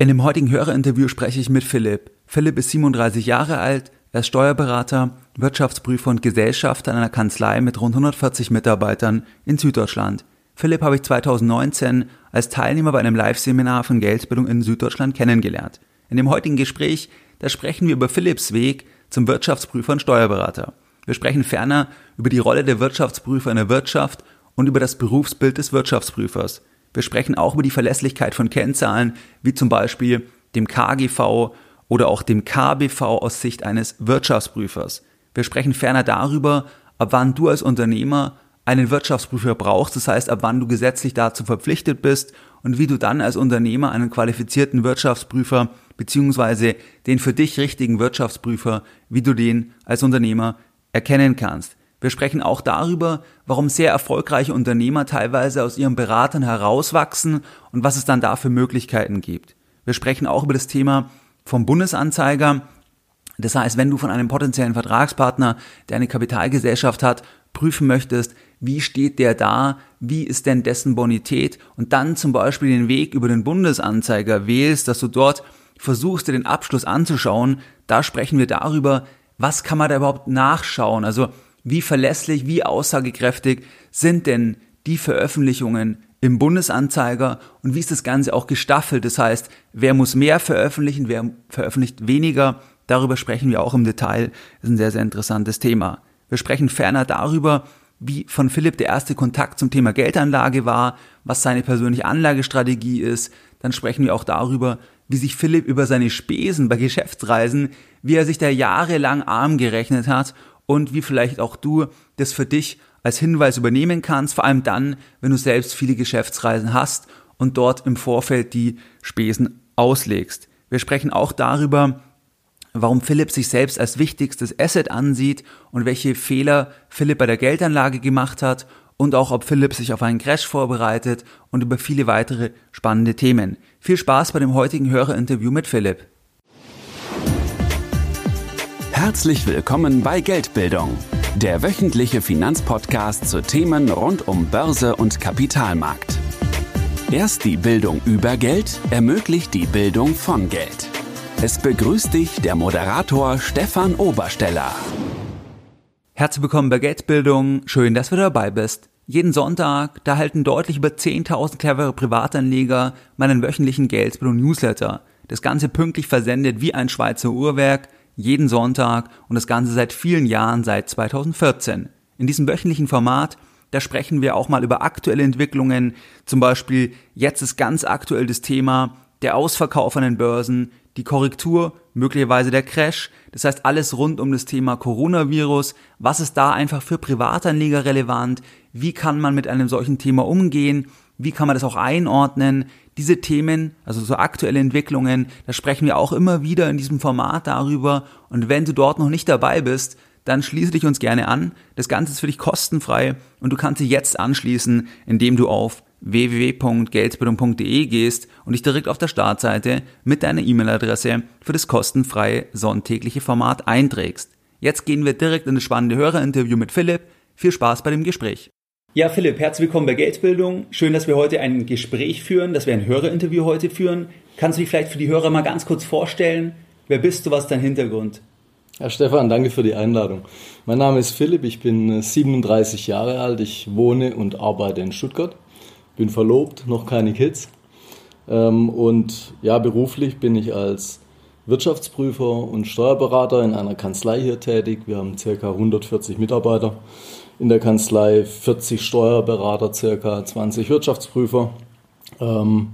In dem heutigen Hörerinterview spreche ich mit Philipp. Philipp ist 37 Jahre alt, er ist Steuerberater, Wirtschaftsprüfer und Gesellschafter in einer Kanzlei mit rund 140 Mitarbeitern in Süddeutschland. Philipp habe ich 2019 als Teilnehmer bei einem Live-Seminar von Geldbildung in Süddeutschland kennengelernt. In dem heutigen Gespräch, da sprechen wir über Philipps Weg zum Wirtschaftsprüfer und Steuerberater. Wir sprechen ferner über die Rolle der Wirtschaftsprüfer in der Wirtschaft und über das Berufsbild des Wirtschaftsprüfers. Wir sprechen auch über die Verlässlichkeit von Kennzahlen, wie zum Beispiel dem KGV oder auch dem KBV aus Sicht eines Wirtschaftsprüfers. Wir sprechen ferner darüber, ab wann du als Unternehmer einen Wirtschaftsprüfer brauchst, das heißt, ab wann du gesetzlich dazu verpflichtet bist und wie du dann als Unternehmer einen qualifizierten Wirtschaftsprüfer beziehungsweise den für dich richtigen Wirtschaftsprüfer, wie du den als Unternehmer erkennen kannst. Wir sprechen auch darüber, warum sehr erfolgreiche Unternehmer teilweise aus ihren Beratern herauswachsen und was es dann da für Möglichkeiten gibt. Wir sprechen auch über das Thema vom Bundesanzeiger. Das heißt, wenn du von einem potenziellen Vertragspartner, der eine Kapitalgesellschaft hat, prüfen möchtest, wie steht der da, wie ist denn dessen Bonität und dann zum Beispiel den Weg über den Bundesanzeiger wählst, dass du dort versuchst, dir den Abschluss anzuschauen, da sprechen wir darüber, was kann man da überhaupt nachschauen? Also wie verlässlich, wie aussagekräftig sind denn die Veröffentlichungen im Bundesanzeiger und wie ist das Ganze auch gestaffelt? Das heißt, wer muss mehr veröffentlichen, wer veröffentlicht weniger? Darüber sprechen wir auch im Detail. Das ist ein sehr, sehr interessantes Thema. Wir sprechen ferner darüber, wie von Philipp der erste Kontakt zum Thema Geldanlage war, was seine persönliche Anlagestrategie ist. Dann sprechen wir auch darüber, wie sich Philipp über seine Spesen bei Geschäftsreisen, wie er sich da jahrelang arm gerechnet hat und wie vielleicht auch du das für dich als Hinweis übernehmen kannst, vor allem dann, wenn du selbst viele Geschäftsreisen hast und dort im Vorfeld die Spesen auslegst. Wir sprechen auch darüber, warum Philipp sich selbst als wichtigstes Asset ansieht und welche Fehler Philipp bei der Geldanlage gemacht hat und auch ob Philipp sich auf einen Crash vorbereitet und über viele weitere spannende Themen. Viel Spaß bei dem heutigen Hörerinterview mit Philipp. Herzlich willkommen bei Geldbildung, der wöchentliche Finanzpodcast zu Themen rund um Börse und Kapitalmarkt. Erst die Bildung über Geld ermöglicht die Bildung von Geld. Es begrüßt dich der Moderator Stefan Obersteller. Herzlich willkommen bei Geldbildung. Schön, dass du dabei bist. Jeden Sonntag, da halten deutlich über 10.000 clevere Privatanleger meinen wöchentlichen Geldbildung Newsletter. Das Ganze pünktlich versendet wie ein Schweizer Uhrwerk – jeden Sonntag und das Ganze seit vielen Jahren, seit 2014. In diesem wöchentlichen Format, da sprechen wir auch mal über aktuelle Entwicklungen, zum Beispiel jetzt ist ganz aktuell das Thema der Ausverkauf an den Börsen, die Korrektur, möglicherweise der Crash, das heißt alles rund um das Thema Coronavirus, was ist da einfach für Privatanleger relevant, wie kann man mit einem solchen Thema umgehen, wie kann man das auch einordnen, diese Themen, also so aktuelle Entwicklungen, da sprechen wir auch immer wieder in diesem Format darüber. Und wenn du dort noch nicht dabei bist, dann schließe dich uns gerne an. Das Ganze ist für dich kostenfrei und du kannst dich jetzt anschließen, indem du auf www.geldbildung.de gehst und dich direkt auf der Startseite mit deiner E-Mail-Adresse für das kostenfreie sonntägliche Format einträgst. Jetzt gehen wir direkt in das spannende Hörerinterview mit Philipp. Viel Spaß bei dem Gespräch. Ja, Philipp, herzlich willkommen bei Geldbildung. Schön, dass wir heute ein Gespräch führen, dass wir ein Hörerinterview heute führen. Kannst du dich vielleicht für die Hörer mal ganz kurz vorstellen? Wer bist du? Was ist dein Hintergrund? Ja, Stefan, danke für die Einladung. Mein Name ist Philipp, ich bin 37 äh, Jahre alt, ich wohne und arbeite in Stuttgart, bin verlobt, noch keine Kids. Ähm, und ja, beruflich bin ich als Wirtschaftsprüfer und Steuerberater in einer Kanzlei hier tätig. Wir haben ca. 140 Mitarbeiter in der Kanzlei 40 Steuerberater, circa 20 Wirtschaftsprüfer. Ähm,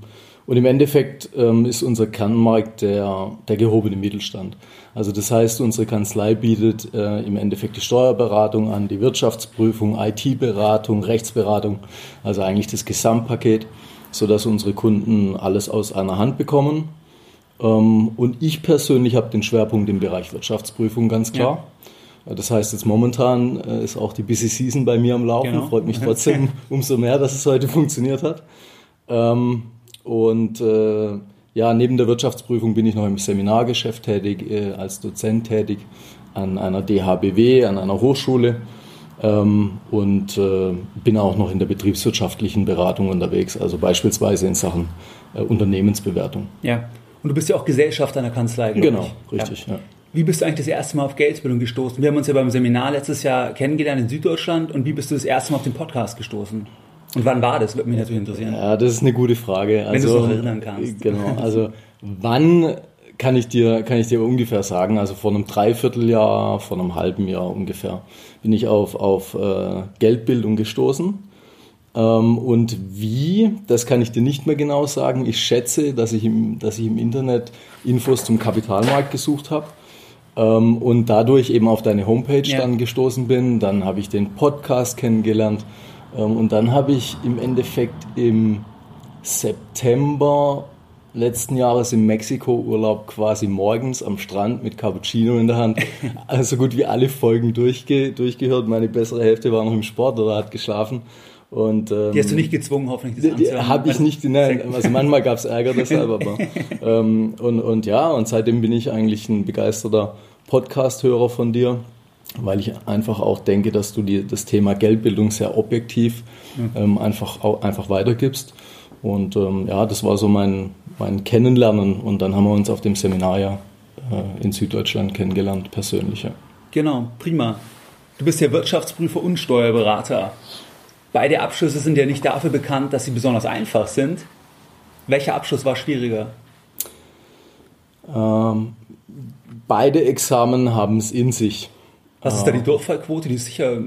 und im Endeffekt ähm, ist unser Kernmarkt der, der gehobene Mittelstand. Also das heißt, unsere Kanzlei bietet äh, im Endeffekt die Steuerberatung an, die Wirtschaftsprüfung, IT-Beratung, Rechtsberatung, also eigentlich das Gesamtpaket, sodass unsere Kunden alles aus einer Hand bekommen. Ähm, und ich persönlich habe den Schwerpunkt im Bereich Wirtschaftsprüfung, ganz klar. Ja. Das heißt, jetzt momentan äh, ist auch die Busy Season bei mir am Laufen. Genau. Freut mich trotzdem umso mehr, dass es heute funktioniert hat. Ähm, und äh, ja, neben der Wirtschaftsprüfung bin ich noch im Seminargeschäft tätig, äh, als Dozent tätig an einer DHBW, an einer Hochschule ähm, und bin auch noch in der betriebswirtschaftlichen Beratung unterwegs, also beispielsweise in Sachen Unternehmensbewertung. Ja, Und du bist ja auch Gesellschafter einer Kanzlei, genau, ich. Richtig, ja. ja. Wie bist du eigentlich das erste Mal auf Geldbildung gestoßen? Wir haben uns ja beim Seminar letztes Jahr kennengelernt in Süddeutschland. Und wie bist du das erste Mal auf den Podcast gestoßen? Und wann war das? Würde mich natürlich interessieren. Ja, das ist eine gute Frage. Wenn also, du es noch erinnern kannst. Genau, also wann kann ich dir, kann ich dir ungefähr sagen, also vor einem Dreivierteljahr, vor einem halben Jahr ungefähr, bin ich auf, auf äh, Geldbildung gestoßen. Ähm, und wie, das kann ich dir nicht mehr genau sagen. Ich schätze, dass ich im, dass ich im Internet Infos zum Kapitalmarkt gesucht habe ähm, und dadurch eben auf deine Homepage ja. dann gestoßen bin. Dann habe ich den Podcast kennengelernt ähm, und dann habe ich im Endeffekt im September letzten Jahres im Mexiko-Urlaub quasi morgens am Strand mit Cappuccino in der Hand also gut wie alle Folgen durchge durchgehört. Meine bessere Hälfte war noch im Sport oder hat geschlafen. Und, ähm, die hast du nicht gezwungen, hoffentlich. Das die, habe ich nicht, nein, also manchmal gab es Ärger deshalb, aber ähm, und, und ja, und seitdem bin ich eigentlich ein begeisterter Podcast-Hörer von dir, weil ich einfach auch denke, dass du dir das Thema Geldbildung sehr objektiv mhm. ähm, einfach, auch, einfach weitergibst. Und ähm, ja, das war so mein, mein Kennenlernen und dann haben wir uns auf dem Seminar ja äh, in Süddeutschland kennengelernt, persönlich. Ja. Genau, prima. Du bist ja Wirtschaftsprüfer und Steuerberater. Beide Abschlüsse sind ja nicht dafür bekannt, dass sie besonders einfach sind. Welcher Abschluss war schwieriger? Ähm, beide Examen haben es in sich. Was ist da die Durchfallquote? Die ist sicher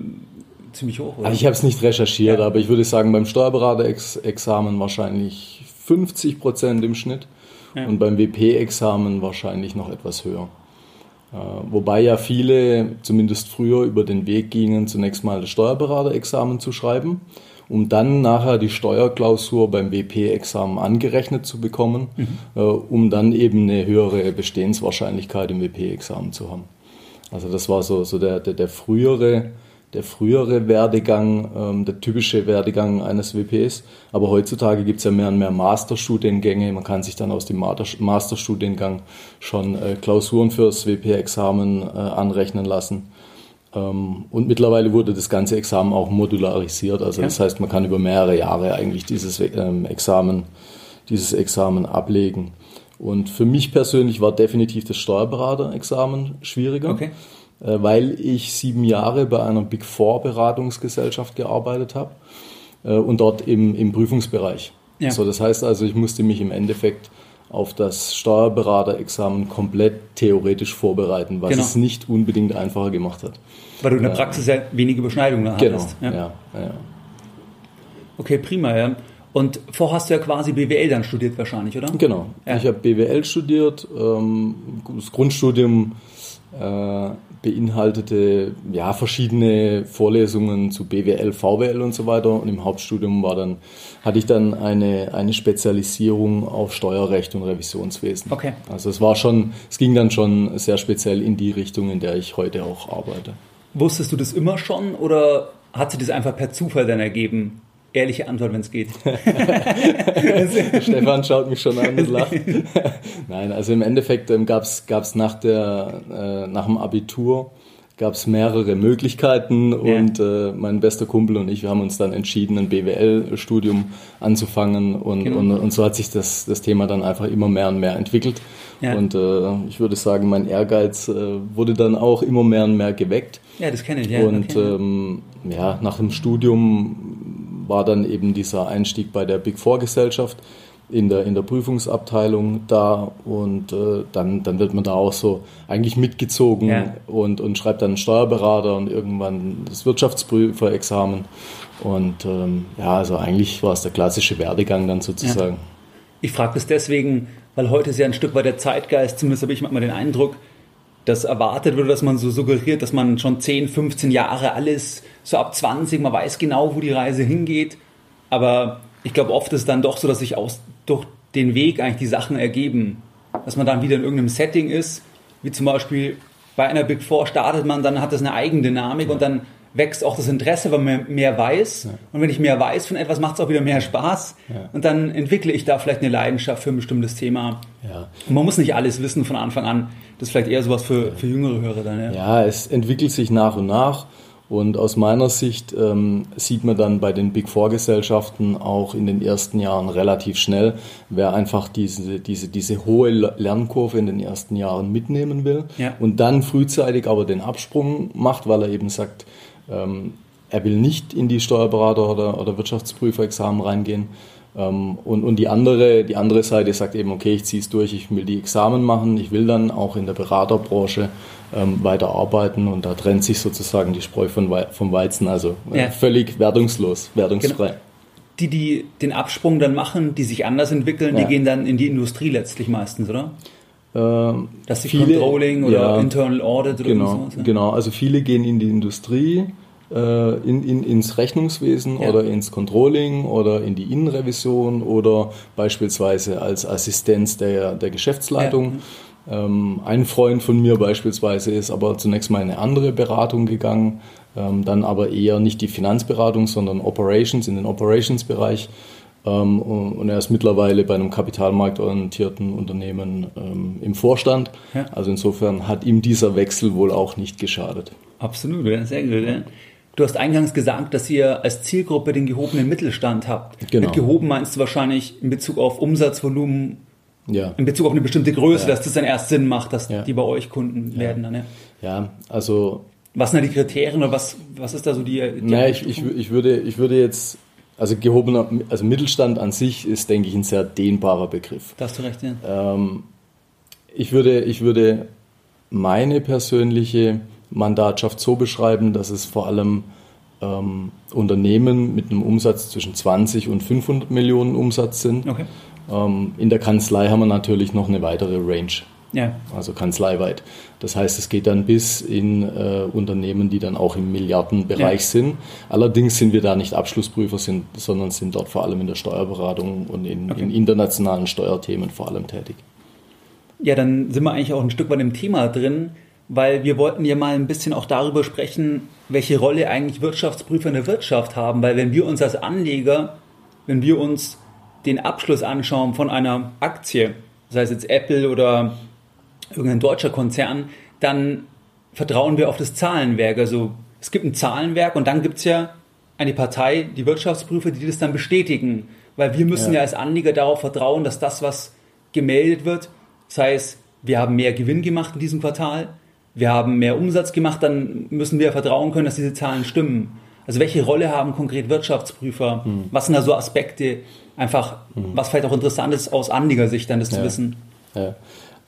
ziemlich hoch, oder? Also ich habe es nicht recherchiert, ja. aber ich würde sagen, beim Steuerberater-Examen wahrscheinlich 50 Prozent im Schnitt ja. und beim WP-Examen wahrscheinlich noch etwas höher. Äh, wobei ja viele, zumindest früher, über den Weg gingen, zunächst mal das Steuerberater-Examen zu schreiben, um dann nachher die Steuerklausur beim WP-Examen angerechnet zu bekommen, mhm. Äh, um dann eben eine höhere Bestehenswahrscheinlichkeit im WP-Examen zu haben. Also das war so, so der, der, der frühere der frühere Werdegang, ähm, der typische Werdegang eines WPs. Aber heutzutage gibt es ja mehr und mehr Masterstudiengänge. Man kann sich dann aus dem Masterstudiengang schon äh, Klausuren fürs WP-Examen äh, anrechnen lassen. Ähm, und mittlerweile wurde das ganze Examen auch modularisiert. Also ja. das heißt, man kann über mehrere Jahre eigentlich dieses ähm, Examen, dieses Examen ablegen. Und für mich persönlich war definitiv das Steuerberater-Examen schwieriger. Okay weil ich sieben Jahre bei einer Big Four Beratungsgesellschaft gearbeitet habe äh, und dort im, im Prüfungsbereich. Ja. So, das heißt also, ich musste mich im Endeffekt auf das Steuerberaterexamen komplett theoretisch vorbereiten, was genau. es nicht unbedingt einfacher gemacht hat. Weil du in der Praxis ja wenige Überschneidungen genau, hattest. Ja. Ja, ja. Okay, prima. Ja. Und vorher hast du ja quasi BWL dann studiert wahrscheinlich, oder? Genau. Ich habe BWL studiert, ähm, das Grundstudium äh, beinhaltete ja verschiedene Vorlesungen zu BWL, VWL und so weiter. Und im Hauptstudium war dann, hatte ich dann eine, eine Spezialisierung auf Steuerrecht und Revisionswesen. Okay. Also es war schon, es ging dann schon sehr speziell in die Richtung, in der ich heute auch arbeite. Wusstest du das immer schon oder hat sich das einfach per Zufall dann ergeben? Ehrliche Antwort, wenn es geht. Stefan schaut mich schon an und lacht. Nein, also im Endeffekt ähm, gab es nach, äh, nach dem Abitur gab es mehrere Möglichkeiten ja. und äh, mein bester Kumpel und ich, wir haben uns dann entschieden, ein BWL-Studium anzufangen und, genau. und, und, so hat sich das, das Thema dann einfach immer mehr und mehr entwickelt. Ja. Und äh, ich würde sagen, mein Ehrgeiz äh, wurde dann auch immer mehr und mehr geweckt. Ja, das kenne ich. Ja, und okay. ähm, ja, nach dem Studium war dann eben dieser Einstieg bei der Big Four Gesellschaft in der, in der Prüfungsabteilung da und äh, dann, dann wird man da auch so eigentlich mitgezogen ja. und, und schreibt dann einen Steuerberater und irgendwann das Wirtschaftsprüferexamen. Und ähm, ja, also eigentlich war es der klassische Werdegang dann sozusagen. Ja. Ich frage das deswegen, weil heute ist ja ein Stück weit der Zeitgeist, zumindest habe ich manchmal den Eindruck, dass erwartet wird, dass man so suggeriert, dass man schon 10, 15 Jahre alles, so ab 20, man weiß genau, wo die Reise hingeht. Aber ich glaube, oft ist es dann doch so, dass sich aus, durch den Weg eigentlich die Sachen ergeben. Dass man dann wieder in irgendeinem Setting ist, wie zum Beispiel bei einer Big Four startet man, dann hat das eine Eigendynamik ja. und dann wächst auch das Interesse, weil man mehr weiß. Ja. Und wenn ich mehr weiß von etwas, macht es auch wieder mehr Spaß. Ja. Und dann entwickle ich da vielleicht eine Leidenschaft für ein bestimmtes Thema. Ja. Und man muss nicht alles wissen von Anfang an. Das ist vielleicht eher sowas für, für jüngere Hörer dann. Ja. ja, es entwickelt sich nach und nach. Und aus meiner Sicht ähm, sieht man dann bei den Big Four Gesellschaften auch in den ersten Jahren relativ schnell, wer einfach diese, diese, diese hohe Lernkurve in den ersten Jahren mitnehmen will ja. und dann frühzeitig aber den Absprung macht, weil er eben sagt, ähm, er will nicht in die Steuerberater- oder, oder Wirtschaftsprüferexamen reingehen, ähm, und, und die andere, die andere Seite sagt eben, okay, ich ziehe es durch, ich will die Examen machen, ich will dann auch in der Beraterbranche ähm, weiterarbeiten und da trennt sich sozusagen die Spreu von, vom Weizen, also äh, ja. völlig wertungslos, wertungsfrei. Genau. Die, die den Absprung dann machen, die sich anders entwickeln, ja. die gehen dann in die Industrie letztlich meistens, oder? Ähm, Dass sie Controlling oder ja, Internal Audit oder genau, so. Genau, also viele gehen in die Industrie, äh, in, in, ins Rechnungswesen ja. oder ins Controlling oder in die Innenrevision oder beispielsweise als Assistenz der, der Geschäftsleitung. Ja. Ähm, ein Freund von mir beispielsweise ist aber zunächst mal in eine andere Beratung gegangen, ähm, dann aber eher nicht die Finanzberatung, sondern Operations, in den Operations-Bereich. Ähm, und er ist mittlerweile bei einem kapitalmarktorientierten Unternehmen ähm, im Vorstand. Ja. Also insofern hat ihm dieser Wechsel wohl auch nicht geschadet. Absolut, sehr gut. Ja. Du hast eingangs gesagt, dass ihr als Zielgruppe den gehobenen Mittelstand habt. Genau. Mit gehoben meinst du wahrscheinlich in Bezug auf Umsatzvolumen, ja. in Bezug auf eine bestimmte Größe, ja. dass das dann erst Sinn macht, dass ja. die bei euch Kunden werden dann. Ja, ja also. Was sind da die Kriterien oder was, was ist da so die. die naja, ich, ich, ich, würde, ich würde jetzt. Also gehobener, also Mittelstand an sich ist, denke ich, ein sehr dehnbarer Begriff. Da hast du recht, ja. Ähm, ich, würde, ich würde meine persönliche Mandatschaft so beschreiben, dass es vor allem ähm, Unternehmen mit einem Umsatz zwischen 20 und 500 Millionen Umsatz sind. Okay. Ähm, in der Kanzlei haben wir natürlich noch eine weitere Range. Ja. Also kanzleiweit. Das heißt, es geht dann bis in äh, Unternehmen, die dann auch im Milliardenbereich ja. sind. Allerdings sind wir da nicht Abschlussprüfer, sind, sondern sind dort vor allem in der Steuerberatung und in, okay. in internationalen Steuerthemen vor allem tätig. Ja, dann sind wir eigentlich auch ein Stück weit im Thema drin weil wir wollten ja mal ein bisschen auch darüber sprechen, welche Rolle eigentlich Wirtschaftsprüfer in der Wirtschaft haben, weil wenn wir uns als Anleger, wenn wir uns den Abschluss anschauen von einer Aktie, sei es jetzt Apple oder irgendein deutscher Konzern, dann vertrauen wir auf das Zahlenwerk. Also es gibt ein Zahlenwerk und dann gibt es ja eine Partei, die Wirtschaftsprüfer, die das dann bestätigen. Weil wir müssen ja. ja als Anleger darauf vertrauen, dass das, was gemeldet wird, sei es, wir haben mehr Gewinn gemacht in diesem Quartal, wir haben mehr Umsatz gemacht, dann müssen wir vertrauen können, dass diese Zahlen stimmen. Also welche Rolle haben konkret Wirtschaftsprüfer? Mhm. Was sind da so Aspekte? Einfach, mhm. was vielleicht auch interessant ist aus Anlegersicht dann das ja. zu wissen. Ja.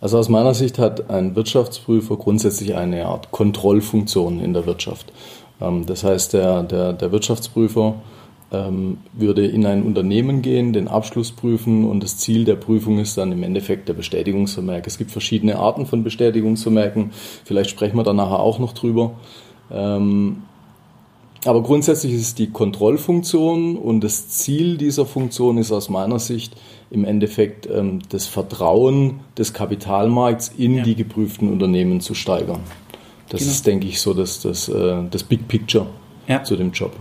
Also aus meiner Sicht hat ein Wirtschaftsprüfer grundsätzlich eine Art Kontrollfunktion in der Wirtschaft. Ähm, das heißt, der, der, der Wirtschaftsprüfer ähm, würde in ein Unternehmen gehen, den Abschluss prüfen und das Ziel der Prüfung ist dann im Endeffekt der Bestätigungsvermerk. Es gibt verschiedene Arten von Bestätigungsvermerken, vielleicht sprechen wir da nachher auch noch drüber. Ähm, aber grundsätzlich ist es die Kontrollfunktion und das Ziel dieser Funktion ist aus meiner Sicht im Endeffekt ähm, das Vertrauen des Kapitalmarkts in ja. die geprüften Unternehmen zu steigern. Das genau. ist, denke ich, so das, das, äh, das Big Picture ja. zu dem Job.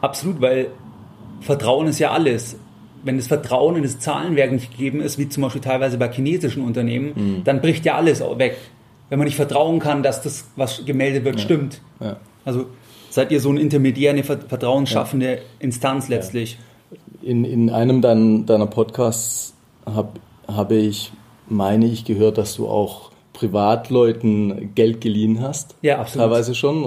Absolut, weil Vertrauen ist ja alles. Wenn das Vertrauen in das Zahlenwerk nicht gegeben ist, wie zum Beispiel teilweise bei chinesischen Unternehmen, mhm. dann bricht ja alles weg. Wenn man nicht vertrauen kann, dass das, was gemeldet wird, ja. stimmt. Ja. Also seid ihr so ein intermediär, eine vertrauensschaffende ja. Instanz letztlich. In, in einem deiner, deiner Podcasts habe hab ich, meine ich, gehört, dass du auch Privatleuten Geld geliehen hast. Ja, absolut. Teilweise schon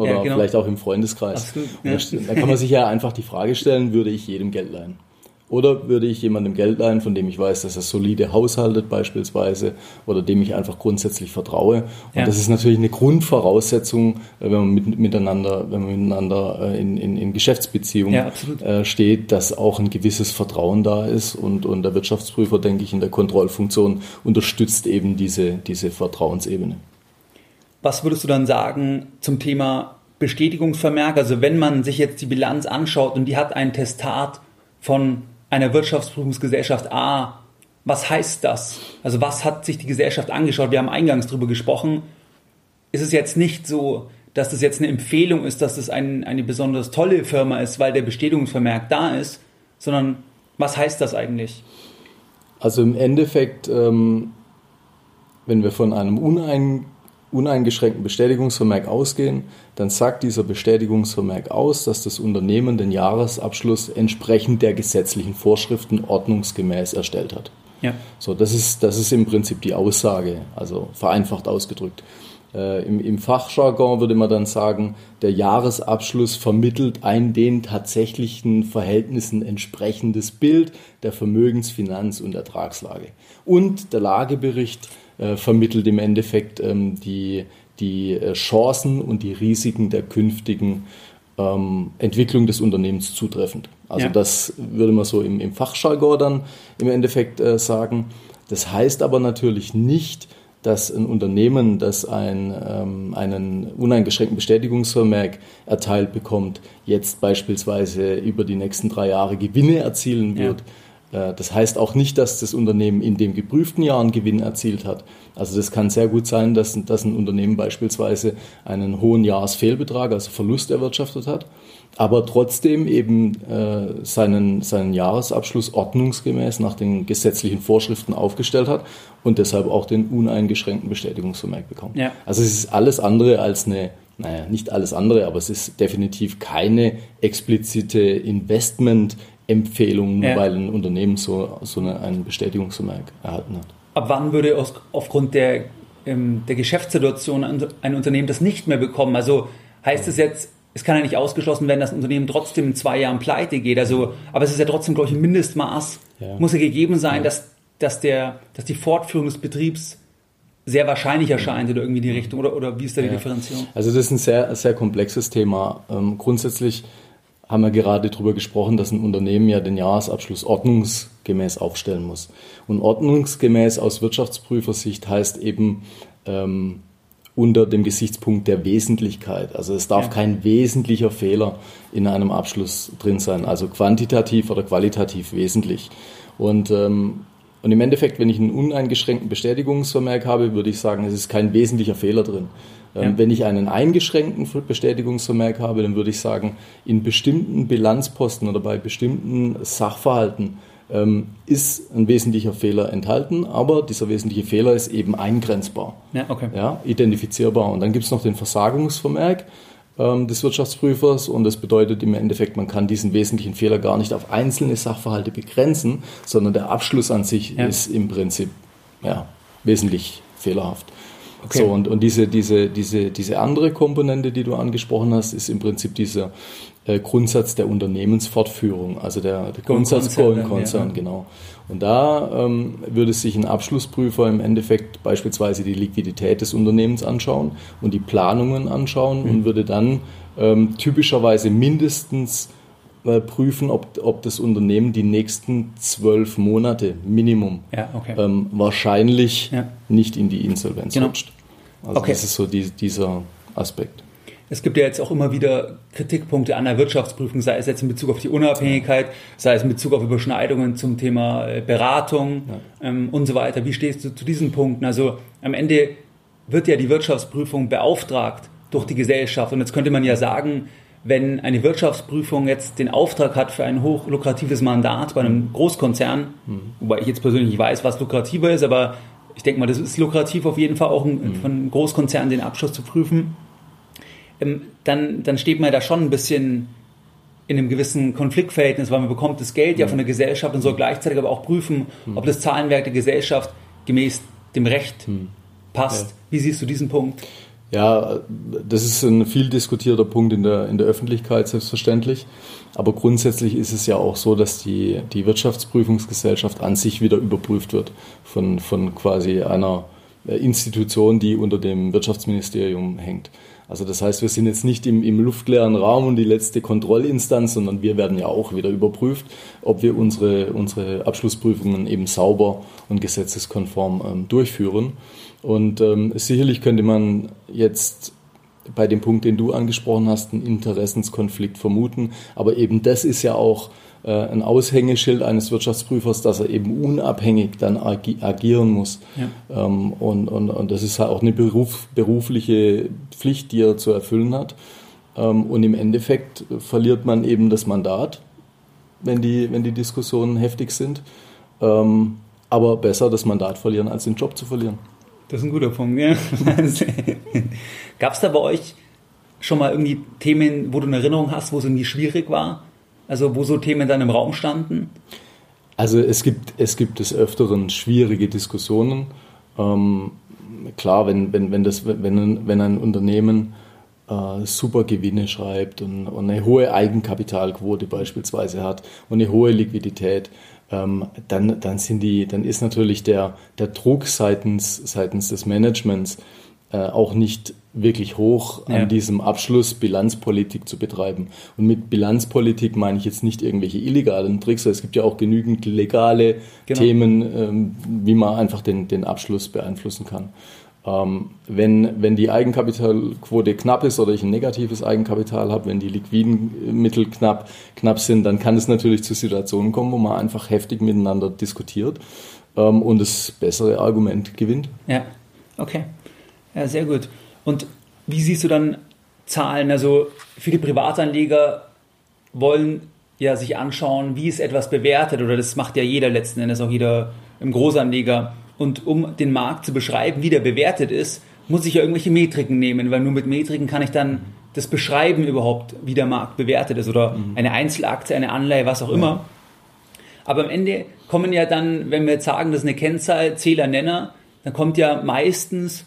oder ich würde ich jemandem Geld leihen, von dem ich weiß, dass er solide haushaltet beispielsweise oder dem ich einfach grundsätzlich vertraue? Und ja. das ist natürlich eine Grundvoraussetzung, äh, wenn man mit, miteinander, wenn man miteinander äh, in, in, in Geschäftsbeziehungen ja, äh, steht, dass auch ein gewisses Vertrauen da ist. Und, und der Wirtschaftsprüfer, denke ich, in der Kontrollfunktion unterstützt eben diese, diese Vertrauensebene. Was würdest du dann sagen zum Thema Bestätigungsvermerk? Also wenn man sich jetzt die Bilanz anschaut und die hat ein Testat von einer Wirtschaftsprüfungsgesellschaft A. Was heißt das? Also was hat sich die Gesellschaft angeschaut? Wir haben eingangs darüber gesprochen. Ist es jetzt nicht so, dass das jetzt eine Empfehlung ist, dass das ein, eine besonders tolle Firma ist, weil der Bestätigungsvermerk da ist, sondern was heißt das eigentlich? Also im Endeffekt, ähm, wenn wir von einem unein, uneingeschränkten Bestätigungsvermerk ausgehen, dann sagt dieser Bestätigungsvermerk aus, dass das Unternehmen den Jahresabschluss entsprechend der gesetzlichen Vorschriften ordnungsgemäß erstellt hat. Ja. So, das ist, das ist im Prinzip die Aussage, also vereinfacht ausgedrückt. Äh, im, Im Fachjargon würde man dann sagen, der Jahresabschluss vermittelt ein den tatsächlichen Verhältnissen entsprechendes Bild der Vermögens-, Finanz- und Ertragslage. Und der Lagebericht äh, vermittelt im Endeffekt ähm, die, die äh, Chancen und die Risiken der künftigen ähm, Entwicklung des Unternehmens zutreffend. Also ja. das würde man so im, im Fachjargon dann im Endeffekt äh, sagen. Das heißt aber natürlich nicht, dass ein Unternehmen, das ein, ähm, einen uneingeschränkten Bestätigungsvermerk erteilt bekommt, jetzt beispielsweise über die nächsten drei Jahre Gewinne erzielen wird. Ja. Äh, das heißt auch nicht, dass das Unternehmen in dem geprüften Jahr einen Gewinn erzielt hat. Also das kann sehr gut sein, dass, dass ein Unternehmen beispielsweise einen hohen Jahresfehlbetrag, also Verlust erwirtschaftet hat aber trotzdem eben äh, seinen, seinen Jahresabschluss ordnungsgemäß nach den gesetzlichen Vorschriften aufgestellt hat und deshalb auch den uneingeschränkten Bestätigungsvermerk bekommt. Ja. Also es ist alles andere als eine, naja, nicht alles andere, aber es ist definitiv keine explizite Investmentempfehlung, nur ja. weil ein Unternehmen so, so eine, einen Bestätigungsvermerk erhalten hat. Ab wann würde aus, aufgrund der, ähm, der Geschäftssituation ein Unternehmen das nicht mehr bekommen? Also heißt es jetzt, es kann ja nicht ausgeschlossen werden, dass ein Unternehmen trotzdem in zwei Jahren pleite geht. Also, aber es ist ja trotzdem, glaube ich, ein Mindestmaß, ja. muss ja gegeben sein, ja. dass, dass, der, dass die Fortführung des Betriebs sehr wahrscheinlich erscheint oder irgendwie in die Richtung. Oder, oder wie ist da die. Differenzierung? Also das ist ein sehr, sehr komplexes Thema. Ähm, grundsätzlich haben wir gerade darüber gesprochen, dass ein Unternehmen ja den Jahresabschluss ordnungsgemäß aufstellen muss. Und ordnungsgemäß aus Wirtschaftsprüfersicht heißt eben, ähm, unter dem Gesichtspunkt der Wesentlichkeit. Also es darf ja. kein wesentlicher Fehler in einem Abschluss drin sein, also quantitativ oder qualitativ wesentlich. Und, ähm, und im Endeffekt, wenn ich einen uneingeschränkten Bestätigungsvermerk habe, würde ich sagen, es ist kein wesentlicher Fehler drin. Ähm, ja. Wenn ich einen eingeschränkten Bestätigungsvermerk habe, dann würde ich sagen, in bestimmten Bilanzposten oder bei bestimmten Sachverhalten ähm, ist ein wesentlicher Fehler enthalten, aber dieser wesentliche Fehler ist eben eingrenzbar, ja, okay. ja, identifizierbar. Und dann gibt es noch den Versagungsvermerk ähm, des Wirtschaftsprüfers und das bedeutet im Endeffekt, man kann diesen wesentlichen Fehler gar nicht auf einzelne Sachverhalte begrenzen, sondern der Abschluss an sich ja. ist im Prinzip ja, wesentlich fehlerhaft. Okay. So, und, und diese, diese, diese, diese andere Komponente, die du angesprochen hast, ist im Prinzip dieser äh, Grundsatz der Unternehmensfortführung, also der, der Grundsatz Concern, ja. genau. Und da ähm, würde sich ein Abschlussprüfer im Endeffekt beispielsweise die Liquidität des Unternehmens anschauen und die Planungen anschauen mhm. und würde dann ähm, typischerweise mindestens äh, prüfen, ob, ob das Unternehmen die nächsten zwölf Monate Minimum ja, okay. ähm, wahrscheinlich ja. nicht in die Insolvenz genau. rutscht. Also okay. das ist so die, dieser Aspekt. Es gibt ja jetzt auch immer wieder Kritikpunkte an der Wirtschaftsprüfung, sei es jetzt in Bezug auf die Unabhängigkeit, sei es in Bezug auf Überschneidungen zum Thema äh, Beratung ja. ähm, und so weiter. Wie stehst du zu diesen Punkten? Also am Ende wird ja die Wirtschaftsprüfung beauftragt durch die Gesellschaft. Und jetzt könnte man ja sagen, wenn eine Wirtschaftsprüfung jetzt den Auftrag hat für ein hochlukratives Mandat bei einem Großkonzern, mhm. wobei ich jetzt persönlich nicht weiß, was lukrativer ist, aber ich denke mal, das ist lukrativ auf jeden Fall auch mhm. von einem Großkonzern den Abschluss zu prüfen ähm, dann, dann steht man da schon ein bisschen in einem gewissen Konfliktverhältnis, weil man bekommt das Geld ja mhm. von der Gesellschaft und soll gleichzeitig aber auch prüfen, mhm. ob das Zahlenwerk der Gesellschaft gemäß dem Recht mhm. passt. Ja. Wie siehst du diesen Punkt? Ja, das ist ein viel diskutierter Punkt in der, in der Öffentlichkeit, selbstverständlich. Aber grundsätzlich ist es ja auch so, dass die, die Wirtschaftsprüfungsgesellschaft an sich wieder überprüft wird von, von quasi einer Institution, die unter dem Wirtschaftsministerium hängt. Also das heißt, wir sind jetzt nicht im, im luftleeren Raum und die letzte Kontrollinstanz, sondern wir werden ja auch wieder überprüft, ob wir unsere, unsere Abschlussprüfungen eben sauber und gesetzeskonform ähm, durchführen. Und ähm, sicherlich könnte man jetzt bei dem Punkt, den du angesprochen hast, einen Interessenskonflikt vermuten. Aber eben das ist ja auch äh, ein Aushängeschild eines Wirtschaftsprüfers, dass er eben unabhängig dann agi agieren muss. Ja. Ähm, und, und, und das ist halt auch eine Beruf, berufliche Pflicht, die er zu erfüllen hat. Ähm, und im Endeffekt verliert man eben das Mandat, wenn die, wenn die Diskussionen heftig sind. Ähm, aber besser das Mandat verlieren, als den Job zu verlieren. Das ist ein guter Punkt, ja. Gab es da bei euch schon mal irgendwie Themen, wo du eine Erinnerung hast, wo es irgendwie schwierig war? Also wo so Themen dann im Raum standen? Also es gibt, es gibt des Öfteren schwierige Diskussionen. Ähm, klar, wenn, wenn, wenn, das, wenn, wenn ein Unternehmen äh, super Gewinne schreibt und, und, eine hohe Eigenkapitalquote beispielsweise hat und eine hohe Liquidität, ähm, dann, dann, sind die, dann ist natürlich der, der Druck seitens, seitens des Managements äh, auch nicht wirklich hoch, ja. an diesem Abschluss Bilanzpolitik zu betreiben. Und mit Bilanzpolitik meine ich jetzt nicht irgendwelche illegalen Tricks, es gibt ja auch genügend legale genau. Themen, ähm, wie man einfach den, den Abschluss beeinflussen kann. Ähm, wenn, wenn die Eigenkapitalquote knapp ist oder ich ein negatives Eigenkapital habe, wenn die liquiden Mittel knapp, knapp sind, dann kann es natürlich zu Situationen kommen, wo man einfach heftig miteinander diskutiert ähm, und das bessere Argument gewinnt. Ja, okay. Ja, sehr gut. Und wie siehst du dann Zahlen? Also viele Privatanleger wollen ja sich anschauen, wie ist etwas bewertet oder das macht ja jeder letzten Endes, auch jeder im Großanleger. Und um den Markt zu beschreiben, wie der bewertet ist, muss ich ja irgendwelche Metriken nehmen, weil nur mit Metriken kann ich dann das beschreiben überhaupt, wie der Markt bewertet ist oder mhm. eine Einzelaktie, eine Anleihe, was auch immer. Aber am Ende kommen ja dann, wenn wir jetzt sagen, das ist eine Kennzahl, Zähler, Nenner, dann kommt ja meistens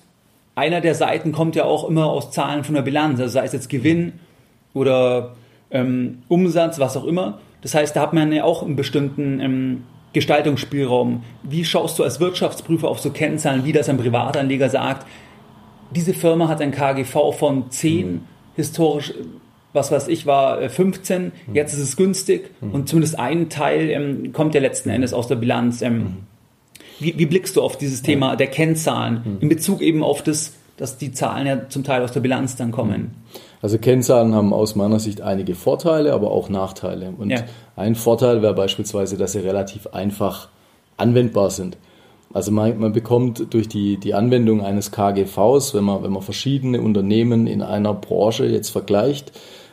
einer der Seiten kommt ja auch immer aus Zahlen von der Bilanz, also sei es jetzt Gewinn oder ähm, Umsatz, was auch immer. Das heißt, da hat man ja auch einen bestimmten ähm, Gestaltungsspielraum. Wie schaust du als Wirtschaftsprüfer auf so Kennzahlen, wie das ein Privatanleger sagt? Diese Firma hat ein KGV von 10, mhm. historisch, was weiß ich, war 15, äh, mhm. jetzt ist es günstig mhm. und zumindest ein Teil ähm, kommt ja letzten Endes aus der Bilanz. Ähm, mhm. Wie, wie blickst du auf dieses Thema der Kennzahlen hm. in Bezug eben auf das, dass die Zahlen ja zum Teil aus der Bilanz dann kommen? Hm. Also Kennzahlen haben aus meiner Sicht einige Vorteile, aber auch Nachteile. Und ja. ein Vorteil wäre beispielsweise, dass sie relativ einfach anwendbar sind. Also man, man, bekommt durch die, die Anwendung eines KGVs, wenn man, wenn man verschiedene Unternehmen in einer Branche jetzt vergleicht,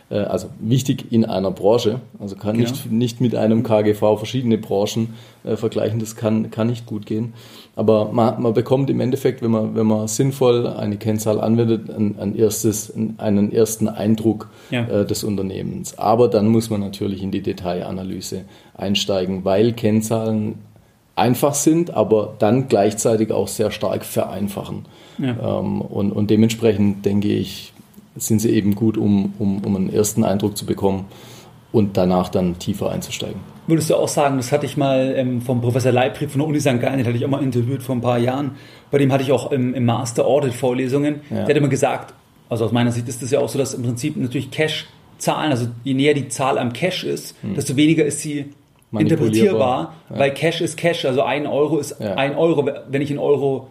äh, also wichtig in einer Branche, also kann genau. nicht, nicht mit einem KGV verschiedene Branchen äh, vergleichen, das kann, kann nicht gut gehen. Aber man, man bekommt im Endeffekt, wenn man, wenn man sinnvoll eine Kennzahl anwendet, ein, ein erstes, einen ersten Eindruck ja. äh, des Unternehmens. Aber dann muss man natürlich in die Detailanalyse einsteigen, weil Kennzahlen einfach sind, aber dann gleichzeitig auch sehr stark vereinfachen. Ja. Ähm, und, und dementsprechend denke ich, sind sie eben gut, um, um, um einen ersten Eindruck zu bekommen und danach dann tiefer einzusteigen. Würdest du auch sagen, das hatte ich mal ähm, vom Professor Leibtrieb von der Uni St. Gallen, den hatte ich auch mal interviewt vor ein paar Jahren. Bei dem hatte ich auch im, im Master Audit Vorlesungen. Ja. Der hat immer gesagt, also aus meiner Sicht ist das ja auch so, dass im Prinzip natürlich Cash-Zahlen, also je näher die Zahl am Cash ist, hm. desto weniger ist sie interpretierbar, ja. weil Cash ist Cash, also ein Euro ist ja. ein Euro. Wenn ich in Euro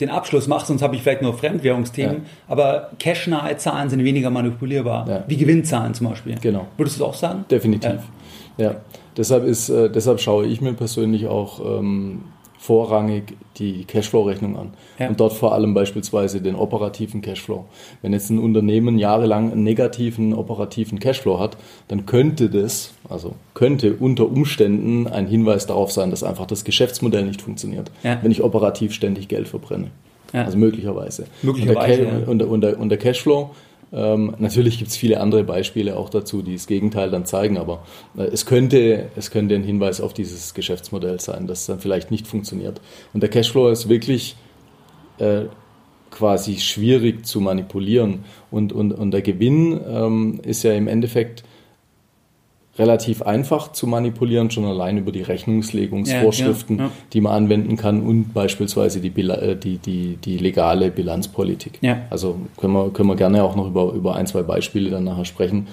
den Abschluss mache, sonst habe ich vielleicht nur Fremdwährungsthemen. Ja. Aber cashnahe Zahlen sind weniger manipulierbar, wie Gewinnzahlen zum Beispiel. Genau. Würdest du das auch sagen? Definitiv. Ja. Deshalb, ist, äh, deshalb schaue ich mir persönlich auch ähm, vorrangig die Cashflow-Rechnung an. Ja. Und dort vor allem beispielsweise den operativen Cashflow. Wenn jetzt ein Unternehmen jahrelang einen negativen operativen Cashflow hat, dann könnte das, also könnte unter Umständen ein Hinweis darauf sein, dass einfach das Geschäftsmodell nicht funktioniert, ja. wenn ich operativ ständig Geld verbrenne. Ja. Also möglicherweise. Möglicherweise. Und der, und der, und der Cashflow ähm, natürlich gibt es viele andere Beispiele auch dazu, die das Gegenteil dann zeigen, aber äh, es, könnte, es könnte ein Hinweis auf dieses Geschäftsmodell sein, das dann vielleicht nicht funktioniert. Und der Cashflow ist wirklich äh, quasi schwierig zu manipulieren. Und, und, und der Gewinn ähm, ist ja im Endeffekt relativ einfach zu manipulieren, schon allein über die Rechnungslegungsvorschriften, ja, ja, ja. die man anwenden kann und beispielsweise die, äh, die, die, die legale Bilanzpolitik. Also können wir, können wir gerne auch noch über, über ein, zwei Beispiele dann nachher sprechen.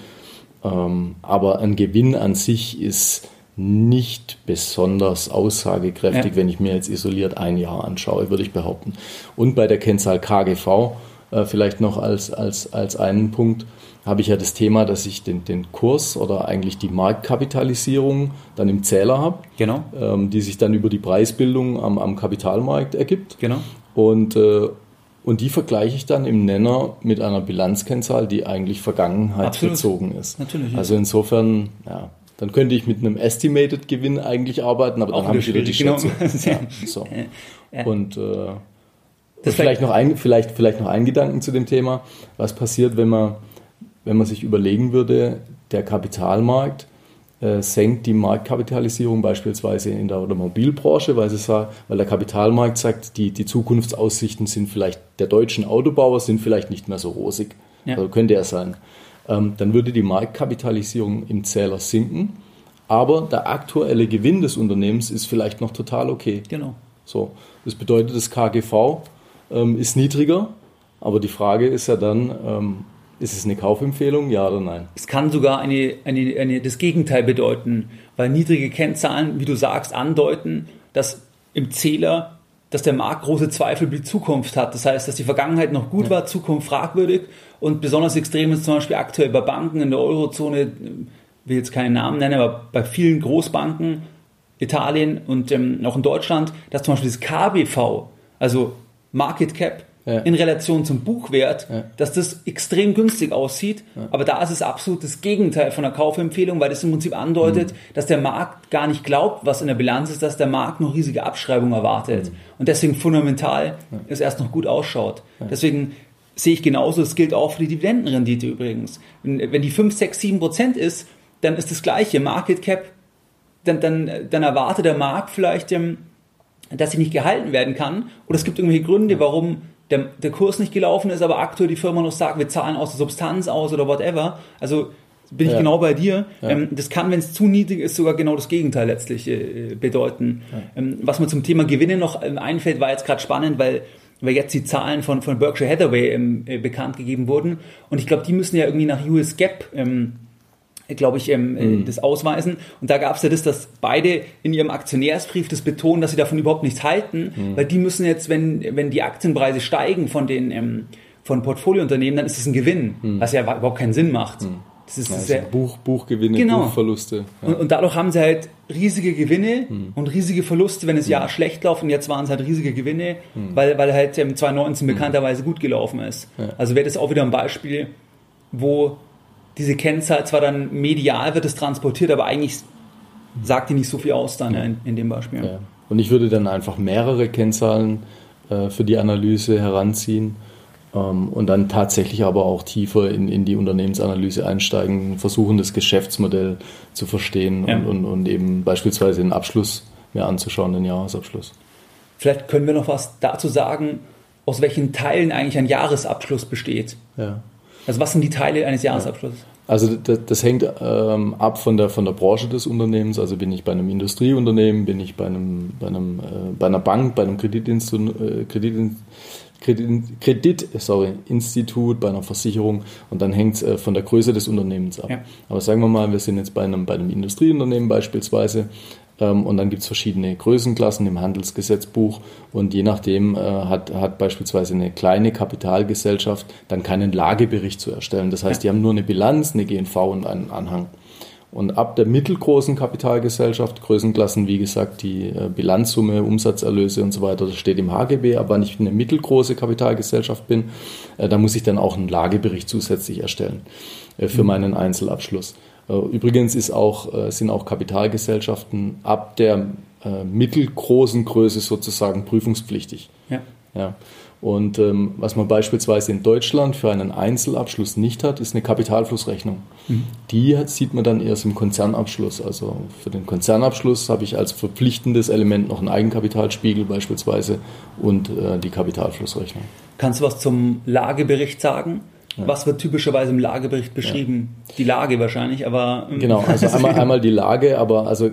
Ähm, aber ein Gewinn an sich ist nicht besonders aussagekräftig, wenn ich mir jetzt isoliert ein Jahr anschaue, würde ich behaupten. Und bei der Kennzahl KGV äh, vielleicht noch als, als, als einen Punkt habe ich ja das Thema, dass ich den, den Kurs oder eigentlich die Marktkapitalisierung dann im Zähler habe, genau. ähm, die sich dann über die Preisbildung am, am Kapitalmarkt ergibt. Genau. Und, äh, und die vergleiche ich dann im Nenner mit einer Bilanzkennzahl, die eigentlich vergangenheitsbezogen ist. Natürlich. Also insofern, ja, dann könnte ich mit einem Estimated Gewinn eigentlich arbeiten, aber dann habe ich wieder die genau. Schätze. Ja, so. Und äh, Das vielleicht noch, ein, vielleicht, vielleicht noch ein Gedanken zu dem Thema. Was passiert, wenn man, wenn man sich überlegen würde, der Kapitalmarkt äh, senkt die Marktkapitalisierung beispielsweise in der Automobilbranche, weil, es, weil der Kapitalmarkt sagt, die, die Zukunftsaussichten sind vielleicht der deutschen Autobauer sind vielleicht nicht mehr so rosig. Ja. Also könnte er sein. Ähm, dann würde die Marktkapitalisierung im Zähler sinken, aber der aktuelle Gewinn des Unternehmens ist vielleicht noch total okay. Genau. So, das bedeutet, das KGV ähm, ist niedriger, aber die Frage ist ja dann, ähm, ist es eine Kaufempfehlung, ja oder nein? Es kann sogar eine, eine, eine, das Gegenteil bedeuten, weil niedrige Kennzahlen, wie du sagst, andeuten, dass im Zähler, dass der Markt große Zweifel über die Zukunft hat. Das heißt, dass die Vergangenheit noch gut ja. war, Zukunft fragwürdig und besonders extrem ist zum Beispiel aktuell bei Banken in der Eurozone, will jetzt keinen Namen nennen, aber bei vielen Großbanken, Italien und ähm, auch in Deutschland, dass zum Beispiel das KBV, also Market Cap, ja. in Relation zum Buchwert, ja. dass das extrem günstig aussieht. Ja. Aber da ist es absolut das Gegenteil von einer Kaufempfehlung, weil das im Prinzip andeutet, mhm. dass der Markt gar nicht glaubt, was in der Bilanz ist, dass der Markt noch riesige Abschreibungen erwartet. Mhm. Und deswegen fundamental es erst noch gut ausschaut. Deswegen sehe ich genauso, das gilt auch für die Dividendenrendite übrigens. Wenn, wenn die 5, 6, 7 Prozent ist, dann ist das gleiche. Market Cap, dann, dann, dann erwartet der Markt vielleicht, ähm, dass sie nicht gehalten werden kann. Oder es gibt irgendwelche Gründe, warum der, der Kurs nicht gelaufen ist, aber aktuell die Firma noch sagt, wir zahlen aus der Substanz aus oder whatever. Also bin ich ja. genau bei dir. Ja. Ähm, das kann, wenn es zu niedrig ist, sogar genau das Gegenteil letztlich äh, bedeuten. Ja. Ähm, was mir zum Thema Gewinne noch ähm, einfällt, war jetzt gerade spannend, weil weil jetzt die Zahlen von, von Berkshire Hathaway äh, bekannt gegeben wurden. Und ich glaube, die müssen ja irgendwie nach US Gap ähm, glaube ich, ähm, mhm. das ausweisen. Und da gab es ja das, dass beide in ihrem Aktionärsbrief das betonen, dass sie davon überhaupt nichts halten, mhm. weil die müssen jetzt, wenn, wenn die Aktienpreise steigen von den ähm, von Portfoliounternehmen, dann ist es ein Gewinn, mhm. was ja überhaupt keinen Sinn macht. Mhm. Das ist ja, also sehr, Buch, Buchgewinne, genau. Buchverluste. Ja. Und, und, dadurch haben sie halt riesige Gewinne mhm. und riesige Verluste, wenn das Jahr schlecht läuft. Und jetzt waren es halt riesige Gewinne, weil, weil halt 2019 bekannterweise gut gelaufen ist. Ja. Also wäre das auch wieder ein Beispiel, wo diese Kennzahl zwar dann medial wird es transportiert, aber eigentlich sagt die nicht so viel aus dann ja. in, in, dem Beispiel. Ja. Und ich würde dann einfach mehrere Kennzahlen äh, für die Analyse heranziehen ähm, und dann tatsächlich aber auch tiefer in, in die Unternehmensanalyse einsteigen, versuchen das Geschäftsmodell zu verstehen ja. und, und, und eben beispielsweise den Abschluss mehr anzuschauen, den Jahresabschluss. Vielleicht können wir noch was dazu sagen, aus welchen Teilen eigentlich ein Jahresabschluss besteht. Ja. Also was sind die Teile eines Jahresabschlusses? Also das, das hängt ähm, ab von der, von der Branche des Unternehmens. Also bin ich bei einem Industrieunternehmen, bin ich bei, einem, bei, einem, äh, bei einer Bank, bei einem Kreditinstitut, äh, Kreditin, Kredit, Kredit sorry, Institut, bei einer Versicherung und dann hängt es äh, von der Größe des Unternehmens ab. Ja. Aber sagen wir mal, wir sind jetzt bei einem, bei einem Industrieunternehmen beispielsweise, und dann gibt es verschiedene Größenklassen im Handelsgesetzbuch. Und je nachdem äh, hat, hat beispielsweise eine kleine Kapitalgesellschaft dann keinen Lagebericht zu erstellen. Das heißt, die haben nur eine Bilanz, eine GNV und einen Anhang. Und ab der mittelgroßen Kapitalgesellschaft, Größenklassen, wie gesagt, die äh, Bilanzsumme, Umsatzerlöse und so weiter, das steht im HGB. Aber wenn ich eine mittelgroße Kapitalgesellschaft bin, äh, da muss ich dann auch einen Lagebericht zusätzlich erstellen für mhm. meinen Einzelabschluss. Äh, übrigens ist auch, äh, sind auch Kapitalgesellschaften ab der äh, mittelgroßen Größe sozusagen prüfungspflichtig. Ja. Ja. Und ähm, was man beispielsweise in Deutschland für einen Einzelabschluss nicht hat, ist eine Kapitalflussrechnung. Mhm. Die hat, sieht man dann erst im Konzernabschluss. Also für den Konzernabschluss habe ich als verpflichtendes Element noch einen Eigenkapitalspiegel beispielsweise und äh, die Kapitalflussrechnung. Kannst du was zum Lagebericht sagen? Ja. Was wird typischerweise im Lagebericht beschrieben? Ja. Die Lage wahrscheinlich, aber. Ähm, genau, also einmal, einmal die Lage, aber also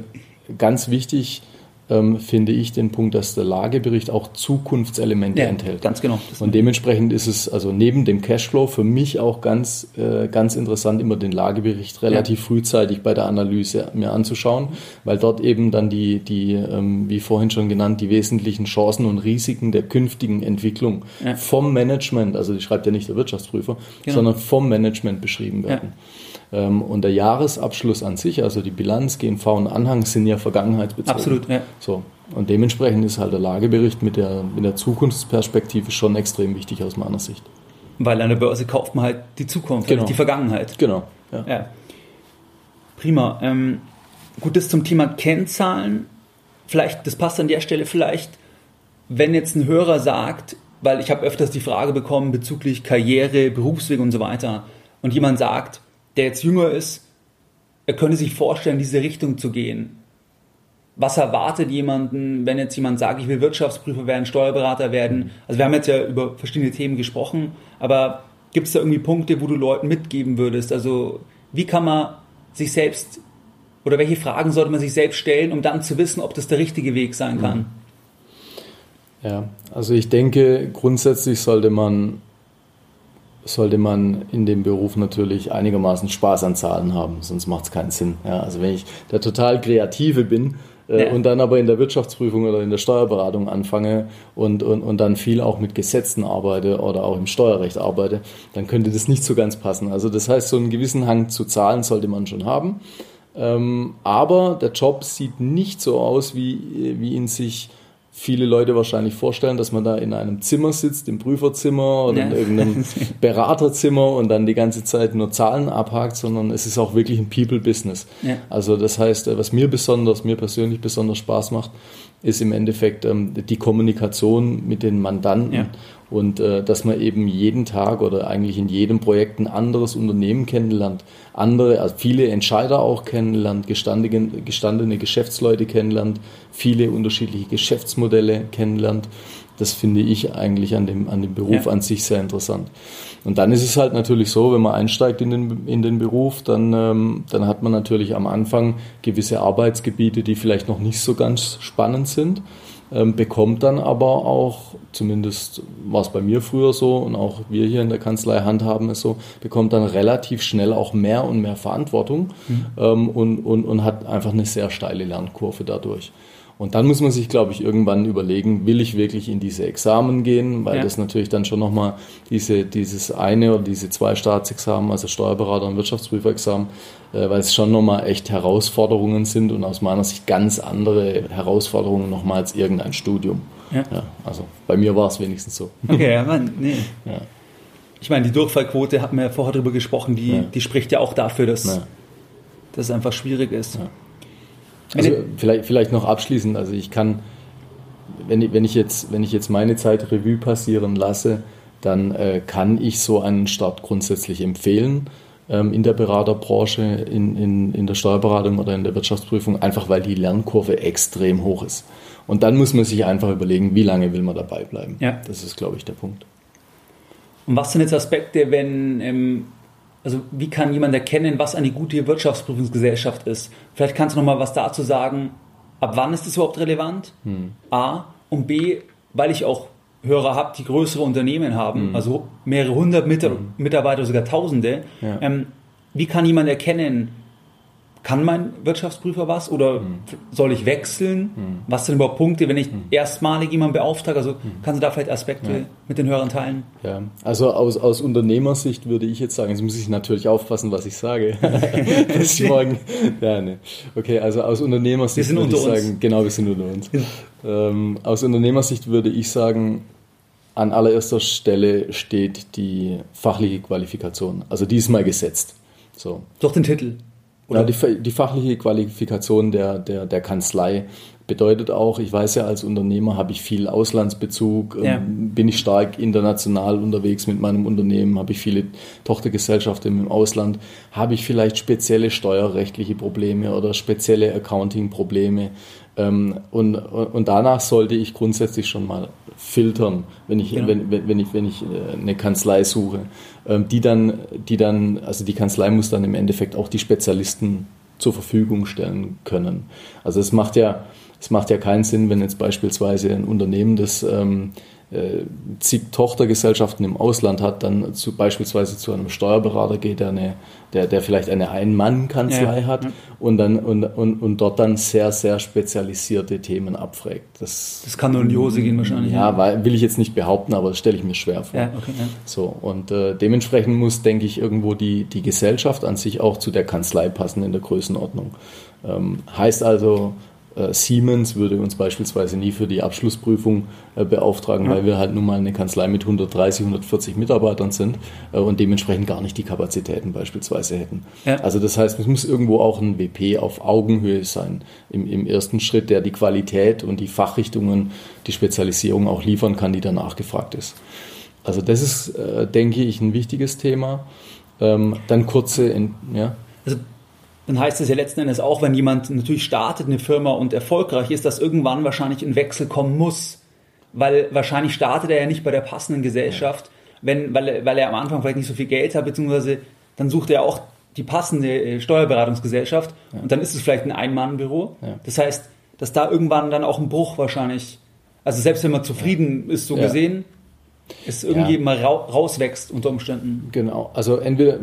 ganz wichtig, ähm, finde ich den Punkt, dass der Lagebericht auch Zukunftselemente ja, enthält. Ganz genau. Und dementsprechend ist es also neben dem Cashflow für mich auch ganz, äh, ganz interessant, immer den Lagebericht relativ ja. frühzeitig bei der Analyse mir anzuschauen, weil dort eben dann die, die ähm, wie vorhin schon genannt, die wesentlichen Chancen und Risiken der künftigen Entwicklung ja. vom Management, also die schreibt ja nicht der Wirtschaftsprüfer, genau. sondern vom Management beschrieben werden. Ähm, und der Jahresabschluss an sich, also die Bilanz, GNV und Anhang, sind ja vergangenheitsbezogen. Absolut, ja. So. Und dementsprechend ist halt der Lagebericht mit der, mit der Zukunftsperspektive schon extrem wichtig aus meiner Sicht. Weil an der Börse kauft man halt die Zukunft, genau. die Vergangenheit. Genau. Ja. ja. Prima. Ähm, gut, das zum Thema Kennzahlen. Vielleicht, das passt an der Stelle vielleicht, wenn jetzt ein Hörer sagt, weil ich habe öfters die Frage bekommen bezüglich Karriere, Berufsweg und so weiter. Und jemand sagt, der jetzt jünger ist, er könnte sich vorstellen, diese Richtung zu gehen. Was erwartet jemanden, wenn jetzt jemand sagt, ich will Wirtschaftsprüfer werden, Steuerberater werden? Also wir haben jetzt ja über verschiedene Themen gesprochen, aber gibt es da irgendwie Punkte, wo du Leuten mitgeben würdest? Also wie kann man sich selbst oder welche Fragen sollte man sich selbst stellen, um dann zu wissen, ob das der richtige Weg sein kann? Ja, also ich denke, grundsätzlich sollte man, sollte man in dem Beruf natürlich einigermaßen Spaß an Zahlen haben, sonst macht es keinen Sinn. Ja, also wenn ich der total Kreative bin, äh, ja. und dann aber in der Wirtschaftsprüfung oder in der Steuerberatung anfange und, und, und dann viel auch mit Gesetzen arbeite oder auch im Steuerrecht arbeite, dann könnte das nicht so ganz passen. Also das heißt, so einen gewissen Hang zu Zahlen sollte man schon haben. Ähm, aber der Job sieht nicht so aus, wie, wie ihn sich viele Leute wahrscheinlich vorstellen, dass man da in einem Zimmer sitzt, im Prüferzimmer oder ja. in irgendeinem Beraterzimmer und dann die ganze Zeit nur Zahlen abhakt, sondern es ist auch wirklich ein People-Business. Ja. Also das heißt, äh, was mir besonders, mir persönlich besonders Spaß macht, ist im Endeffekt ähm, die Kommunikation mit den Mandanten ja. Und äh, dass man eben jeden Tag oder eigentlich in jedem Projekt ein anderes Unternehmen kennenlernt, andere, also viele Entscheider auch kennenlernt, gestandene, gestandene Geschäftsleute kennenlernt, viele unterschiedliche Geschäftsmodelle kennenlernt. Das finde ich eigentlich an dem, an dem Beruf ja. an sich sehr interessant. Und dann ist es halt natürlich so, wenn man einsteigt in den, in den Beruf, dann, ähm, dann hat man natürlich am Anfang gewisse Arbeitsgebiete, die vielleicht noch nicht so ganz spannend sind, ähm, bekommt dann aber auch, zumindest war es bei mir früher so und auch wir hier in der Kanzlei handhaben es so, bekommt dann relativ schnell auch mehr und mehr Verantwortung mhm. ähm, und, und, und hat einfach eine sehr steile Lernkurve dadurch. Und dann muss man sich, glaube ich, irgendwann überlegen, will ich wirklich in diese Examen gehen, weil ja. das natürlich dann schon nochmal diese, dieses eine oder diese zwei Staatsexamen, also Steuerberater und Wirtschaftsprüferexamen, äh, weil es schon nochmal echt Herausforderungen sind und aus meiner Sicht ganz andere Herausforderungen nochmal als irgendein Studium. Ja. ja also bei mir war es wenigstens so. Okay, ja, man, nee. Ja. Ich meine, die Durchfallquote, hatten wir ja vorher darüber gesprochen, die, ja. die spricht ja auch dafür, dass, dass es einfach schwierig ist. Also vielleicht, vielleicht noch abschließend, also ich kann, wenn ich, wenn ich, jetzt, wenn ich jetzt meine Zeit Revue passieren lasse, dann äh, kann ich so einen Start grundsätzlich empfehlen ähm, in der Beraterbranche, in, in, in der Steuerberatung oder in der Wirtschaftsprüfung, einfach weil die Lernkurve extrem hoch ist. Und dann muss man sich einfach überlegen, wie lange will man dabei bleiben. Ja. Das ist, glaube ich, der Punkt. Und was sind jetzt Aspekte, wenn ähm, also wie kann jemand erkennen, was eine gute Wirtschaftsprüfungsgesellschaft ist? Vielleicht kannst du noch mal was dazu sagen. Ab wann ist das überhaupt relevant? Hm. A und B, weil ich auch Hörer habe, die größere Unternehmen haben, hm. also mehrere hundert hm. Mitarbeiter, sogar Tausende. Ja. Ähm, wie kann jemand erkennen, kann mein Wirtschaftsprüfer was oder hm. soll ich wechseln? Hm. Was sind überhaupt Punkte, wenn ich hm. erstmalig jemanden beauftrage? Also hm. kannst du da vielleicht Aspekte ja. mit den Hörern teilen? Ja, also aus, aus Unternehmersicht würde ich jetzt sagen, jetzt muss ich natürlich aufpassen, was ich sage. Bis morgen. Ja, ne. Okay, also aus Unternehmersicht würde ich uns. sagen, genau, wir sind unter uns. ähm, aus Unternehmersicht würde ich sagen, an allererster Stelle steht die fachliche Qualifikation. Also die ist mal gesetzt. So. Durch den Titel. Oder? Ja, die, die fachliche Qualifikation der, der, der Kanzlei bedeutet auch, ich weiß ja, als Unternehmer habe ich viel Auslandsbezug, ähm, ja. bin ich stark international unterwegs mit meinem Unternehmen, habe ich viele Tochtergesellschaften im Ausland, habe ich vielleicht spezielle steuerrechtliche Probleme oder spezielle Accounting-Probleme, ähm, und, und danach sollte ich grundsätzlich schon mal filtern, wenn ich, genau. wenn, wenn, wenn, ich, wenn ich äh, eine Kanzlei suche, ähm, die dann, die dann, also die Kanzlei muss dann im Endeffekt auch die Spezialisten zur Verfügung stellen können. Also es macht ja, es macht ja keinen Sinn, wenn jetzt beispielsweise ein Unternehmen, das ähm, äh, zig Tochtergesellschaften im Ausland hat, dann zu, beispielsweise zu einem Steuerberater geht, der, eine, der, der vielleicht eine Ein-Mann-Kanzlei ja, hat. Und, dann, und, und, und dort dann sehr, sehr spezialisierte Themen abfragt. Das, das kann nur in die Hose gehen wahrscheinlich. Ja, weil, will ich jetzt nicht behaupten, aber das stelle ich mir schwer vor. Ja, okay, So, und äh, dementsprechend muss, denke ich, irgendwo die, die Gesellschaft an sich auch zu der Kanzlei passen in der Größenordnung. Ähm, heißt also, äh, Siemens würde uns beispielsweise nie für die Abschlussprüfung äh, beauftragen, ja. weil wir halt nun mal eine Kanzlei mit 130, 140 Mitarbeitern sind äh, und dementsprechend gar nicht die Kapazitäten beispielsweise hätten. Ja. Also das heißt, es muss irgendwo auch ein WP auf Augenhöhe sein im, im ersten Schritt, der die Qualität und die Fachrichtungen, die Spezialisierung auch liefern kann, die danach gefragt ist. Also das ist, äh, denke ich, ein wichtiges Thema. Ähm, dann kurze, in, ja. Also dann heißt es ja letzten Endes auch, wenn jemand natürlich startet eine Firma und erfolgreich ist, dass irgendwann wahrscheinlich ein Wechsel kommen muss. Weil wahrscheinlich startet er ja nicht bei der passenden Gesellschaft, wenn, weil, weil er am Anfang vielleicht nicht so viel Geld hat, beziehungsweise dann sucht er auch die passende äh, Steuerberatungsgesellschaft ja. und dann ist es vielleicht ein Ein-Mann-Büro. Ja. Das heißt, dass da irgendwann dann auch ein Bruch wahrscheinlich, also selbst wenn man zufrieden ja. ist, so gesehen, es irgendwie mal rauswächst unter Umständen. Genau, also entweder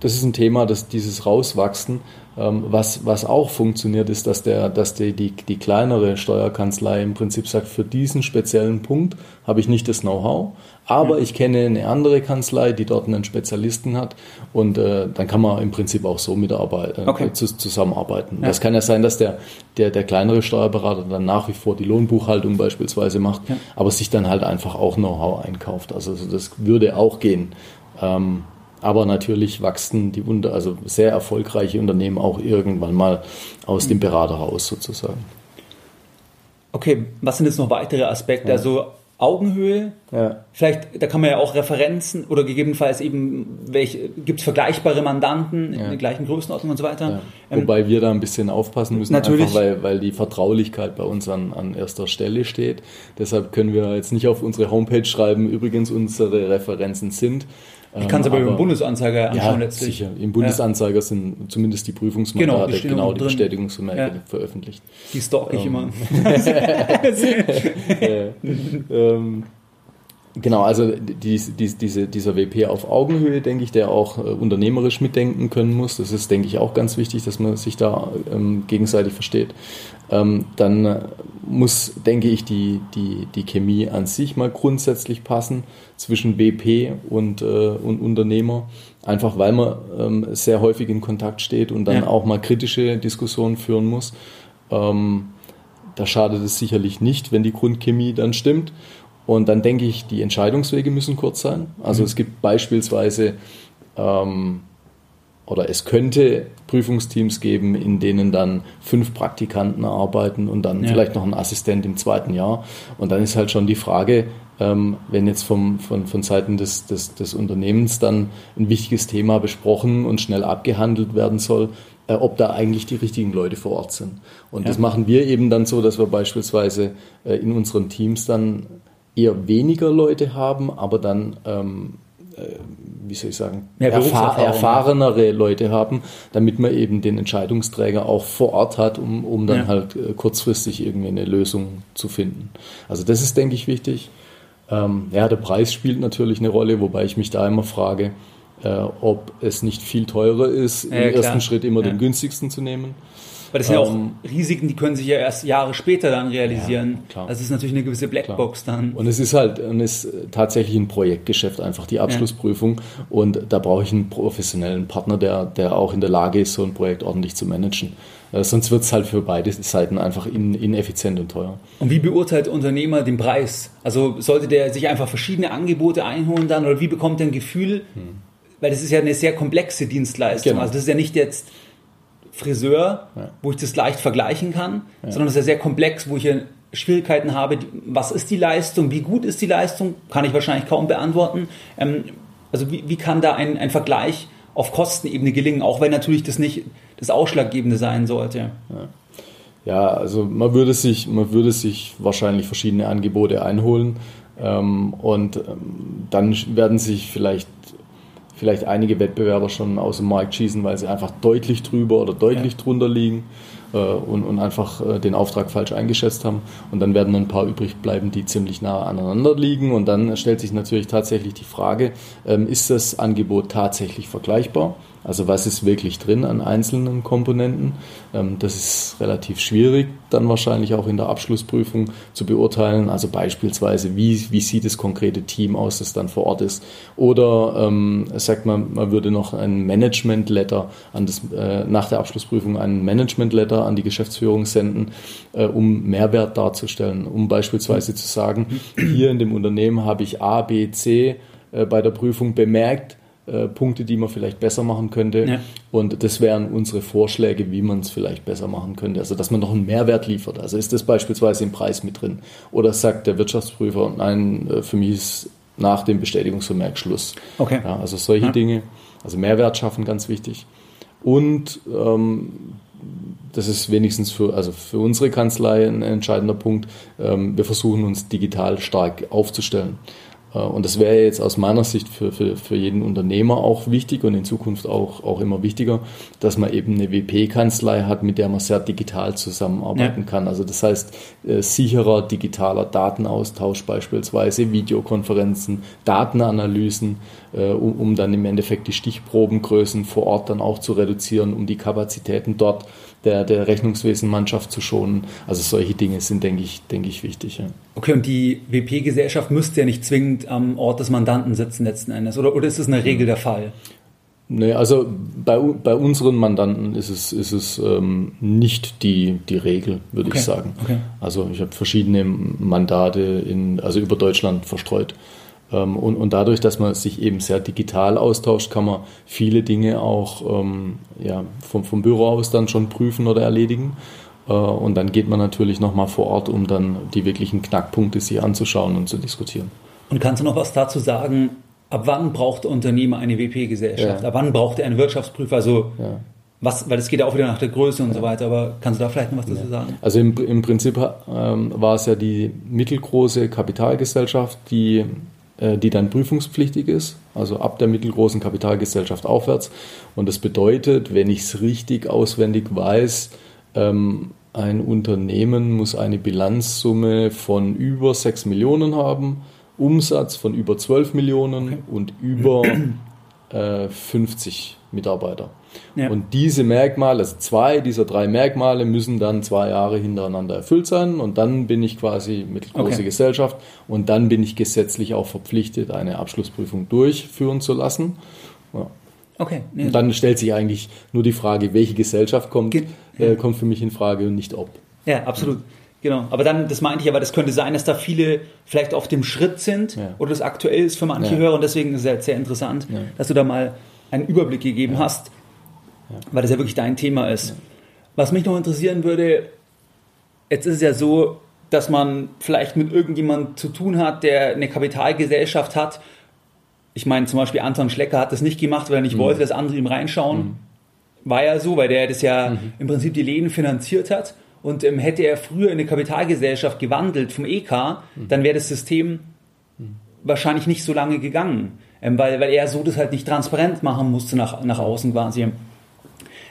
das ist ein Thema, dass dieses Rauswachsen, was, was auch funktioniert, ist, dass, der, dass die, die, die kleinere Steuerkanzlei im Prinzip sagt, für diesen speziellen Punkt habe ich nicht das Know-how, aber ja. ich kenne eine andere Kanzlei, die dort einen Spezialisten hat und äh, dann kann man im Prinzip auch so mitarbeiten, äh, okay. zu, zusammenarbeiten. Ja. Das kann ja sein, dass der, der, der kleinere Steuerberater dann nach wie vor die Lohnbuchhaltung beispielsweise macht, ja. aber sich dann halt einfach auch Know-how einkauft. Also das würde auch gehen. Ähm, aber natürlich wachsen die unter, also sehr erfolgreiche Unternehmen auch irgendwann mal aus dem Berater raus sozusagen. Okay, was sind jetzt noch weitere Aspekte? Ja. Also Augenhöhe, ja. vielleicht, da kann man ja auch Referenzen oder gegebenenfalls eben, welche, gibt es vergleichbare Mandanten ja. in der gleichen Größenordnung und so weiter. Ja. Ähm, Wobei wir da ein bisschen aufpassen müssen, natürlich. einfach weil, weil die Vertraulichkeit bei uns an, an erster Stelle steht. Deshalb können wir jetzt nicht auf unsere Homepage schreiben, übrigens unsere Referenzen sind, ich kann es aber, aber im Bundesanzeiger anschauen ja, letztlich. Sicher. Im Bundesanzeiger ja. sind zumindest die Prüfungsmandate, genau, genau die Bestätigungsvermerke ja. veröffentlicht. Die stalk ich ähm. immer. ähm, Genau, also die, die, diese, dieser WP auf Augenhöhe, denke ich, der auch äh, unternehmerisch mitdenken können muss. Das ist, denke ich, auch ganz wichtig, dass man sich da ähm, gegenseitig versteht. Ähm, dann äh, muss, denke ich, die, die, die Chemie an sich mal grundsätzlich passen zwischen BP und, äh, und Unternehmer. Einfach weil man ähm, sehr häufig in Kontakt steht und dann ja. auch mal kritische Diskussionen führen muss. Ähm, da schadet es sicherlich nicht, wenn die Grundchemie dann stimmt. Und dann denke ich, die Entscheidungswege müssen kurz sein. Also mhm. es gibt beispielsweise ähm, oder es könnte Prüfungsteams geben, in denen dann fünf Praktikanten arbeiten und dann ja. vielleicht noch ein Assistent im zweiten Jahr. Und dann ist halt schon die Frage, ähm, wenn jetzt vom, von, von Seiten des, des, des Unternehmens dann ein wichtiges Thema besprochen und schnell abgehandelt werden soll, äh, ob da eigentlich die richtigen Leute vor Ort sind. Und ja. das machen wir eben dann so, dass wir beispielsweise äh, in unseren Teams dann eher weniger Leute haben, aber dann, ähm, äh, wie soll ich sagen, erfahr erfahrenere Leute haben, damit man eben den Entscheidungsträger auch vor Ort hat, um, um dann ja. halt äh, kurzfristig irgendwie eine Lösung zu finden. Also das ist, denke ich, wichtig. Ähm, ja, der Preis spielt natürlich eine Rolle, wobei ich mich da immer frage, äh, ob es nicht viel teurer ist, ja, im klar. ersten Schritt immer ja. den günstigsten zu nehmen. Weil das sind ja auch ähm, Risiken, die können sich ja erst Jahre später dann realisieren. Ja, das ist natürlich eine gewisse Blackbox dann. Und es ist halt und ist tatsächlich ein Projektgeschäft, einfach die Abschlussprüfung. Ja. Und da brauche ich einen professionellen Partner, der, der auch in der Lage ist, so ein Projekt ordentlich zu managen. Äh, sonst wird es halt für beide Seiten einfach in, ineffizient und teuer. Und wie beurteilt der Unternehmer den Preis? Also sollte der sich einfach verschiedene Angebote einholen dann oder wie bekommt er ein Gefühl? Hm. Weil das ist ja eine sehr komplexe Dienstleistung. Genau. Also das ist ja nicht jetzt Friseur, ja. wo ich das leicht vergleichen kann, ja. sondern es ist ja sehr komplex, wo ich Schwierigkeiten habe. Was ist die Leistung? Wie gut ist die Leistung? Kann ich wahrscheinlich kaum beantworten. Ähm, also wie, wie kann da ein, ein Vergleich auf Kostenebene gelingen, auch wenn natürlich das nicht das Ausschlaggebende sein sollte? Ja. Ja, also man würde sich, man würde sich wahrscheinlich verschiedene Angebote einholen ähm, und ähm, dann werden sich vielleicht vielleicht einige Wettbewerber schon aus dem Markt schießen, weil sie einfach deutlich drüber oder deutlich ja. drunter liegen äh, und, und, einfach äh, den Auftrag falsch eingeschätzt haben. Und dann werden ein paar übrig bleiben, die ziemlich nah aneinander liegen. Und dann stellt sich natürlich tatsächlich die Frage, ähm, ist das Angebot tatsächlich vergleichbar? Also was ist wirklich drin an einzelnen Komponenten? Ähm, das ist relativ schwierig dann wahrscheinlich auch in der Abschlussprüfung zu beurteilen. Also beispielsweise, wie, wie sieht das konkrete Team aus, das dann vor Ort ist? Oder ähm, sagt man, man würde noch ein Management-Letter an das, äh, nach der Abschlussprüfung ein Management-Letter an die Geschäftsführung senden, äh, um Mehrwert darzustellen, um beispielsweise zu sagen, hier in dem Unternehmen habe ich A, B, C äh, bei der Prüfung bemerkt, äh, Punkte, die man vielleicht besser machen könnte. Ja. Und das wären unsere Vorschläge, wie man es vielleicht besser machen könnte. Also, dass man noch einen Mehrwert liefert. Also ist das beispielsweise im Preis mit drin? Oder sagt der Wirtschaftsprüfer, nein, äh, für mich ist nach dem Bestätigungsvermerk Schluss. Okay. Ja, also solche ja. Dinge. Also Mehrwert schaffen, ganz wichtig. Und ähm, das ist wenigstens für, also für unsere Kanzlei ein entscheidender Punkt. Ähm, wir versuchen uns digital stark aufzustellen. Äh, und das wäre jetzt aus meiner Sicht für, für, für jeden Unternehmer auch wichtig und in Zukunft auch, auch immer wichtiger, dass man eben eine WP-Kanzlei hat, mit der man sehr digital zusammenarbeiten ja. kann. Also das heißt, äh, sicherer digitaler Datenaustausch beispielsweise, Videokonferenzen, Datenanalysen, äh, um, um dann im Endeffekt die Stichprobengrößen vor Ort dann auch zu reduzieren, um die Kapazitäten dort der, der Rechnungswesenmannschaft zu schonen. Also solche Dinge sind, denke ich, denke ich wichtig. Ja. Okay, und die WP-Gesellschaft müsste ja nicht zwingend am Ort des Mandanten sitzen letzten Endes, oder, oder ist das eine Regel der Fall? Nee, also bei, bei unseren Mandanten ist es, ist es ähm, nicht die, die Regel, würde okay. ich sagen. Okay. Also ich habe verschiedene Mandate in, also über Deutschland verstreut. Ähm, und, und dadurch, dass man sich eben sehr digital austauscht, kann man viele Dinge auch ähm, ja, vom, vom Büro aus dann schon prüfen oder erledigen. Äh, und dann geht man natürlich nochmal vor Ort, um dann die wirklichen Knackpunkte sich anzuschauen und zu diskutieren. Und kannst du noch was dazu sagen? Ab wann braucht der Unternehmer eine WP-Gesellschaft? Ja. Ab wann braucht er einen Wirtschaftsprüfer? Also ja. was, weil es geht ja auch wieder nach der Größe und ja. so weiter. Aber kannst du da vielleicht noch was dazu sagen? Also im, im Prinzip ähm, war es ja die mittelgroße Kapitalgesellschaft, die die dann prüfungspflichtig ist, also ab der mittelgroßen Kapitalgesellschaft aufwärts. Und das bedeutet, wenn ich es richtig auswendig weiß, ähm, ein Unternehmen muss eine Bilanzsumme von über 6 Millionen haben, Umsatz von über 12 Millionen und über äh, 50 Mitarbeiter. Ja. Und diese Merkmale, also zwei dieser drei Merkmale, müssen dann zwei Jahre hintereinander erfüllt sein. Und dann bin ich quasi mittelgroße okay. Gesellschaft. Und dann bin ich gesetzlich auch verpflichtet, eine Abschlussprüfung durchführen zu lassen. Ja. Okay. Nee. Und dann stellt sich eigentlich nur die Frage, welche Gesellschaft kommt, Ge äh, kommt für mich in Frage und nicht ob. Ja, absolut. Genau, aber dann, das meinte ich aber, das könnte sein, dass da viele vielleicht auf dem Schritt sind ja. oder das aktuell ist für manche ja. Hörer und deswegen ist es sehr interessant, ja. dass du da mal einen Überblick gegeben hast, weil das ja wirklich dein Thema ist. Was mich noch interessieren würde, jetzt ist es ja so, dass man vielleicht mit irgendjemandem zu tun hat, der eine Kapitalgesellschaft hat. Ich meine, zum Beispiel Anton Schlecker hat das nicht gemacht, weil er nicht mhm. wollte, dass andere ihm reinschauen. Mhm. War ja so, weil der das ja mhm. im Prinzip die Läden finanziert hat. Und ähm, hätte er früher in eine Kapitalgesellschaft gewandelt vom EK, mhm. dann wäre das System mhm. wahrscheinlich nicht so lange gegangen. Ähm, weil, weil er so das halt nicht transparent machen musste nach, nach außen quasi.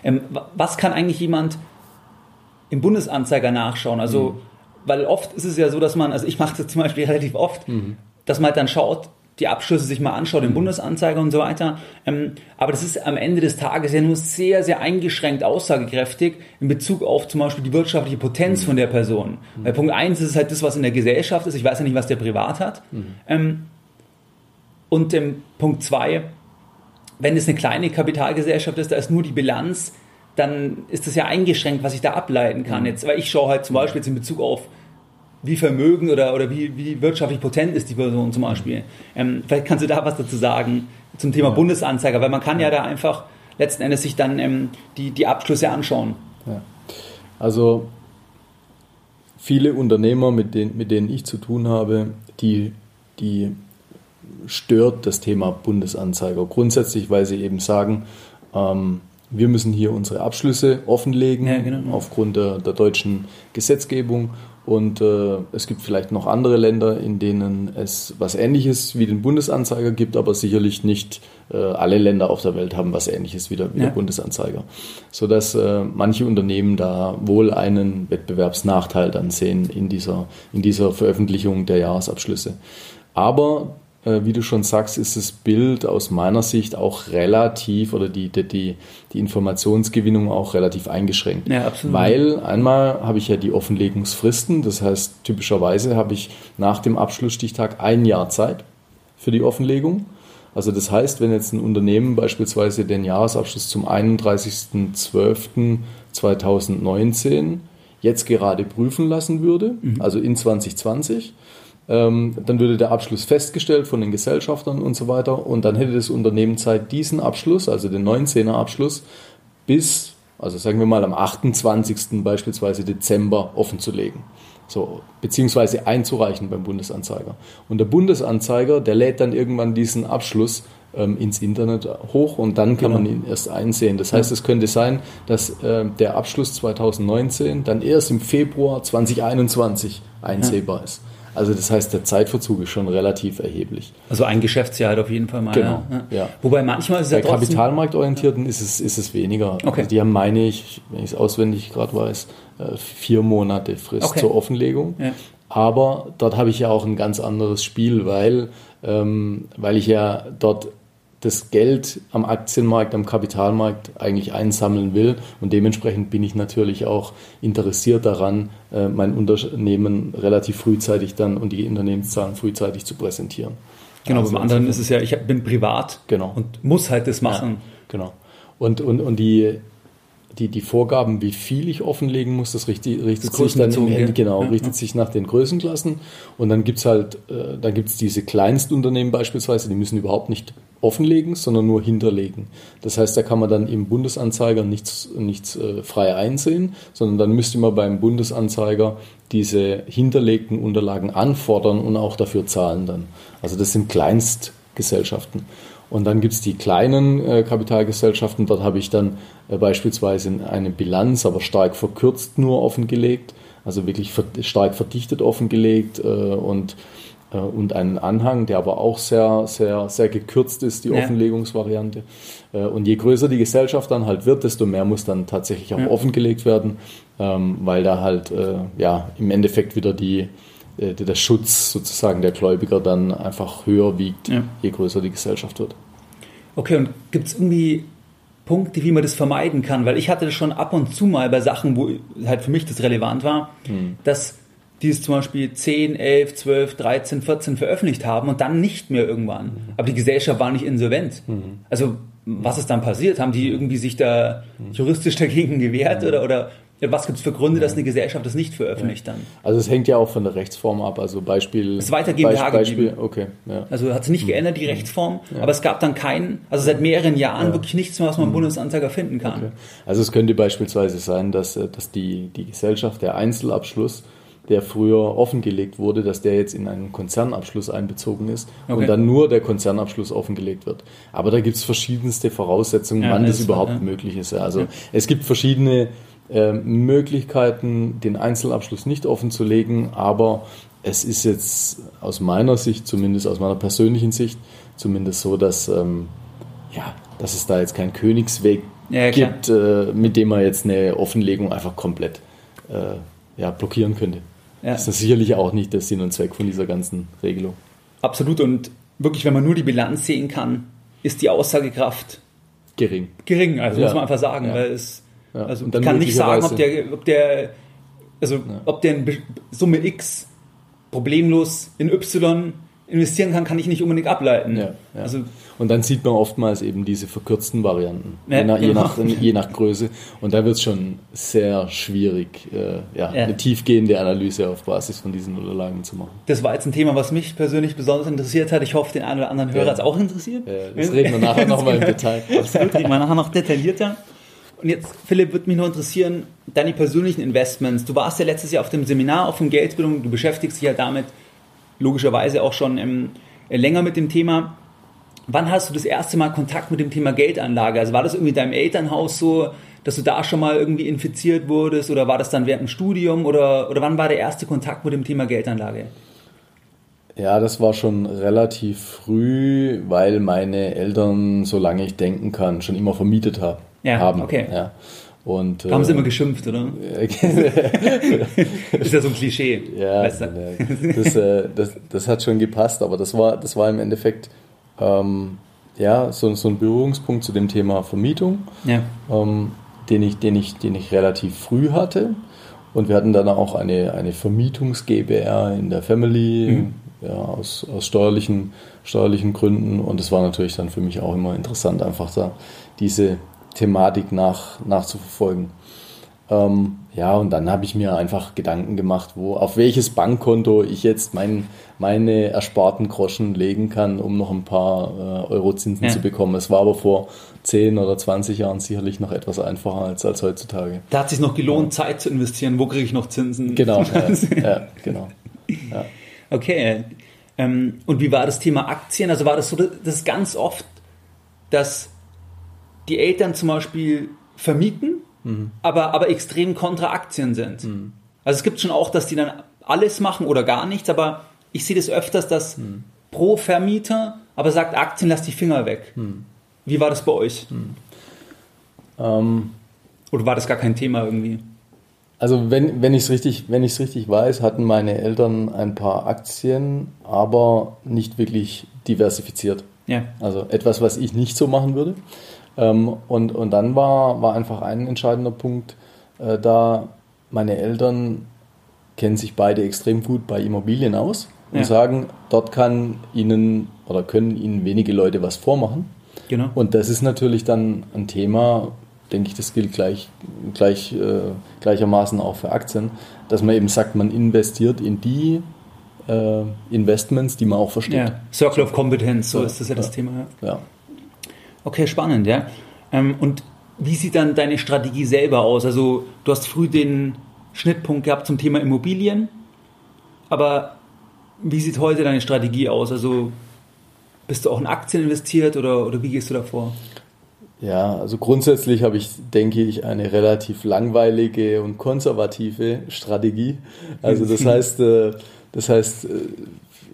Ähm, was kann eigentlich jemand im Bundesanzeiger nachschauen? Also, mhm. weil oft ist es ja so, dass man, also ich mache das zum Beispiel relativ oft, mhm. dass man halt dann schaut, die Abschlüsse sich mal anschaut im mhm. Bundesanzeiger und so weiter. Ähm, aber das ist am Ende des Tages ja nur sehr, sehr eingeschränkt aussagekräftig in Bezug auf zum Beispiel die wirtschaftliche Potenz mhm. von der Person. Mhm. Bei Punkt 1 ist es halt das, was in der Gesellschaft ist. Ich weiß ja nicht, was der privat hat. Ähm, und ähm, Punkt 2 wenn es eine kleine Kapitalgesellschaft ist, da ist nur die Bilanz, dann ist das ja eingeschränkt, was ich da ableiten kann. Mhm. Jetzt, weil ich schaue halt zum Beispiel jetzt in Bezug auf wie Vermögen oder, oder wie, wie wirtschaftlich potent ist die Person zum Beispiel. Ähm, vielleicht kannst du da was dazu sagen zum Thema ja. Bundesanzeiger, weil man kann ja da einfach letzten Endes sich dann ähm, die, die Abschlüsse anschauen. Ja. Also viele Unternehmer, mit denen, mit denen ich zu tun habe, die, die stört das Thema Bundesanzeiger. Grundsätzlich, weil sie eben sagen, ähm, wir müssen hier unsere Abschlüsse offenlegen ja, genau. aufgrund der, der, deutschen Gesetzgebung. Und äh, es gibt vielleicht noch andere Länder, in denen es was Ähnliches wie den Bundesanzeiger gibt, aber sicherlich nicht äh, alle Länder auf der Welt haben was Ähnliches wie der, wie ja. der Bundesanzeiger. Sodass äh, manche Unternehmen da wohl einen Wettbewerbsnachteil dann sehen in dieser, in dieser Veröffentlichung der Jahresabschlüsse. Aber wie du schon sagst, ist das Bild aus meiner Sicht auch relativ oder die, die, die Informationsgewinnung auch relativ eingeschränkt. Ja, absolut. Weil einmal habe ich ja die Offenlegungsfristen, das heißt typischerweise habe ich nach dem Abschlussstichtag ein Jahr Zeit für die Offenlegung. Also das heißt, wenn jetzt ein Unternehmen beispielsweise den Jahresabschluss zum 31.12. 2019 jetzt gerade prüfen lassen würde, mhm. also in 2020. Ähm, dann würde der Abschluss festgestellt von den Gesellschaftern und so weiter. Und dann hätte das Unternehmen Zeit, diesen Abschluss, also den 19er Abschluss, bis, also sagen wir mal am 28. beispielsweise Dezember offen zu legen. So, beziehungsweise einzureichen beim Bundesanzeiger. Und der Bundesanzeiger, der lädt dann irgendwann diesen Abschluss ähm, ins Internet hoch und dann kann genau. man ihn erst einsehen. Das heißt, es könnte sein, dass äh, der Abschluss 2019 dann erst im Februar 2021 einsehbar ja. ist. Also das heißt, der Zeitverzug ist schon relativ erheblich. Also ein Geschäftsjahr halt auf jeden Fall mal. Genau. Ja. ja. Wobei manchmal ist es Bei ja Kapitalmarktorientierten ist es, ist es weniger. Okay. Also die haben, meine ich, wenn ich es auswendig gerade weiß, äh, vier Monate Frist okay. zur Offenlegung. Ja. Aber dort habe ich ja auch ein ganz anderes Spiel, weil, ähm, weil ich ja dort das Geld am Aktienmarkt, am Kapitalmarkt eigentlich einsammeln will. Und dementsprechend bin ich natürlich auch interessiert daran, äh, mein Unternehmen relativ frühzeitig dann und die Unternehmenszahlen frühzeitig zu präsentieren. Genau, also beim anderen ist es ja, ich bin privat genau. und muss halt das machen. Ja, genau. Und, und, und die, die, die Vorgaben, wie viel ich offenlegen muss, das richtet, richtet das sich dann im, genau, ja, richtet sich nach den Größenklassen. Und dann gibt es halt, äh, dann gibt es diese Kleinstunternehmen beispielsweise, die müssen überhaupt nicht offenlegen, sondern nur hinterlegen. Das heißt, da kann man dann im Bundesanzeiger nichts, nichts äh, frei einsehen, sondern dann müsste man beim Bundesanzeiger diese hinterlegten Unterlagen anfordern und auch dafür zahlen dann. Also das sind Kleinstgesellschaften. Und dann gibt es die kleinen äh, Kapitalgesellschaften, dort habe ich dann äh, beispielsweise eine Bilanz, aber stark verkürzt nur offengelegt, also wirklich ver stark verdichtet offengelegt äh, und, und einen Anhang, der aber auch sehr, sehr, sehr gekürzt ist, die ja. Offenlegungsvariante. Äh, und je größer die Gesellschaft dann halt wird, desto mehr muss dann tatsächlich auch ja. offengelegt werden, ähm, weil da halt äh, ja, im Endeffekt wieder die, der Schutz sozusagen der Gläubiger dann einfach höher wiegt, ja. je größer die Gesellschaft wird. Okay, und gibt es irgendwie Punkte, wie man das vermeiden kann? Weil ich hatte das schon ab und zu mal bei Sachen, wo halt für mich das relevant war, mhm. dass die es zum Beispiel 10, 11, 12, 13, 14 veröffentlicht haben und dann nicht mehr irgendwann. Mhm. Aber die Gesellschaft war nicht insolvent. Mhm. Also was ist dann passiert? Haben die irgendwie sich da mhm. juristisch dagegen gewehrt mhm. oder, oder was gibt es für Gründe, dass eine Gesellschaft das nicht veröffentlicht dann? Also es hängt ja auch von der Rechtsform ab. Also Beispiel. Es ist weiter GmbH Beispiel. Okay, ja. Also hat sich nicht geändert, die Rechtsform, ja. aber es gab dann keinen, also seit mehreren Jahren ja. wirklich nichts mehr, was man im mhm. Bundesanzeiger finden kann. Okay. Also es könnte beispielsweise sein, dass, äh, dass die, die Gesellschaft, der Einzelabschluss, der früher offengelegt wurde, dass der jetzt in einen Konzernabschluss einbezogen ist okay. und dann nur der Konzernabschluss offengelegt wird. Aber da gibt es verschiedenste Voraussetzungen, wann das überhaupt möglich ist. Also es gibt verschiedene ähm, Möglichkeiten, den Einzelabschluss nicht offen zu legen, aber es ist jetzt aus meiner Sicht, zumindest aus meiner persönlichen Sicht, zumindest so, dass, ähm, ja, dass es da jetzt keinen Königsweg ja, gibt, äh, mit dem man jetzt eine Offenlegung einfach komplett äh, ja, blockieren könnte. Ja. Das ist sicherlich auch nicht der Sinn und Zweck von dieser ganzen Regelung. Absolut und wirklich, wenn man nur die Bilanz sehen kann, ist die Aussagekraft gering. Gering, also ja. muss man einfach sagen, weil es ja, also ich kann nicht sagen, ob der, ob der, also ja. ob der in Summe X problemlos in Y investieren kann, kann ich nicht unbedingt ableiten. Ja, ja. Also, und dann sieht man oftmals eben diese verkürzten Varianten, ja, je, nach, genau. je, nach, je, nach, Größe. Und da wird es schon sehr schwierig, äh, ja, eine tiefgehende Analyse auf Basis von diesen Unterlagen zu machen. Das war jetzt ein Thema, was mich persönlich besonders interessiert hat. Ich hoffe, den einen oder anderen Hörer hat es auch interessiert. das reden wir nachher nochmal im Detail. Absolut, reden wir nachher noch detaillierter. Und jetzt, Philipp, würde mich noch interessieren, deine persönlichen Investments. Du warst ja letztes Jahr auf dem Seminar auf dem Geldbildung, du beschäftigst dich ja damit logischerweise auch schon ähm, länger mit dem Thema. Wann hast du das erste Mal Kontakt mit dem Thema Geldanlage? Also war das irgendwie in deinem Elternhaus so, dass du da schon mal irgendwie infiziert wurdest oder war das dann während dem Studium oder, oder wann war der erste Kontakt mit dem Thema Geldanlage? Ja, das war schon relativ früh, weil meine Eltern, solange ich denken kann, schon immer vermietet haben ja, haben. Okay. Ja. Und, haben sie immer geschimpft, oder? ist ja so ein Klischee. Ja, weißt du? das, äh, das, das, hat schon gepasst, aber das war, das war im Endeffekt ähm, ja, so, so ein Berührungspunkt zu dem Thema Vermietung, ja. ähm, den, ich, den, ich, den ich relativ früh hatte. Und wir hatten dann auch eine, eine Vermietungs-GBR in der Family, mhm. ja, aus, aus steuerlichen, steuerlichen Gründen. Und es war natürlich dann für mich auch immer interessant, einfach da diese Thematik nach, nachzuverfolgen. Ähm, ja, und dann habe ich mir einfach Gedanken gemacht, wo, auf welches Bankkonto ich jetzt mein, meine ersparten Groschen legen kann, um noch ein paar äh, Eurozinsen ja. zu bekommen. Es war aber vor 10 oder 20 Jahren sicherlich noch etwas einfacher als, als heutzutage. Da hat es sich noch gelohnt, ja. Zeit zu investieren. Wo kriege ich noch Zinsen? Genau, ja, ja genau. Okay. Ähm, und wie war das Thema Aktien? Also war das so, das ist ganz oft, dass die Eltern zum Beispiel vermieten mhm. aber, aber extrem kontra Aktien sind. Mhm. Also es gibt schon auch, dass die dann alles machen oder gar nichts, aber ich sehe das öfters, dass mhm. pro Vermieter aber sagt, Aktien lass die Finger weg. Mhm. Wie war das bei euch? Mhm. Ähm, oder war das gar kein Thema irgendwie? Also wenn, wenn ich es richtig, richtig weiß, hatten meine Eltern ein paar Aktien, aber nicht wirklich diversifiziert. Ja. Also etwas, was ich nicht so machen würde. Ähm, und, und dann war, war einfach ein entscheidender Punkt, äh, da meine Eltern kennen sich beide extrem gut bei Immobilien aus und ja. sagen, dort kann ihnen oder können ihnen wenige Leute was vormachen. Genau. Und das ist natürlich dann ein Thema, denke ich, das gilt gleich, gleich, äh, gleichermaßen auch für Aktien, dass man eben sagt, man investiert in die äh, Investments, die man auch versteht. Ja. Circle of Competence, so ja. ist das ja das Thema. Ja. Okay, spannend, ja. Ähm, und wie sieht dann deine Strategie selber aus? Also du hast früh den Schnittpunkt gehabt zum Thema Immobilien, aber wie sieht heute deine Strategie aus? Also bist du auch in Aktien investiert oder, oder wie gehst du davor? Ja, also grundsätzlich habe ich, denke ich, eine relativ langweilige und konservative Strategie. Also das heißt, äh, das heißt, äh,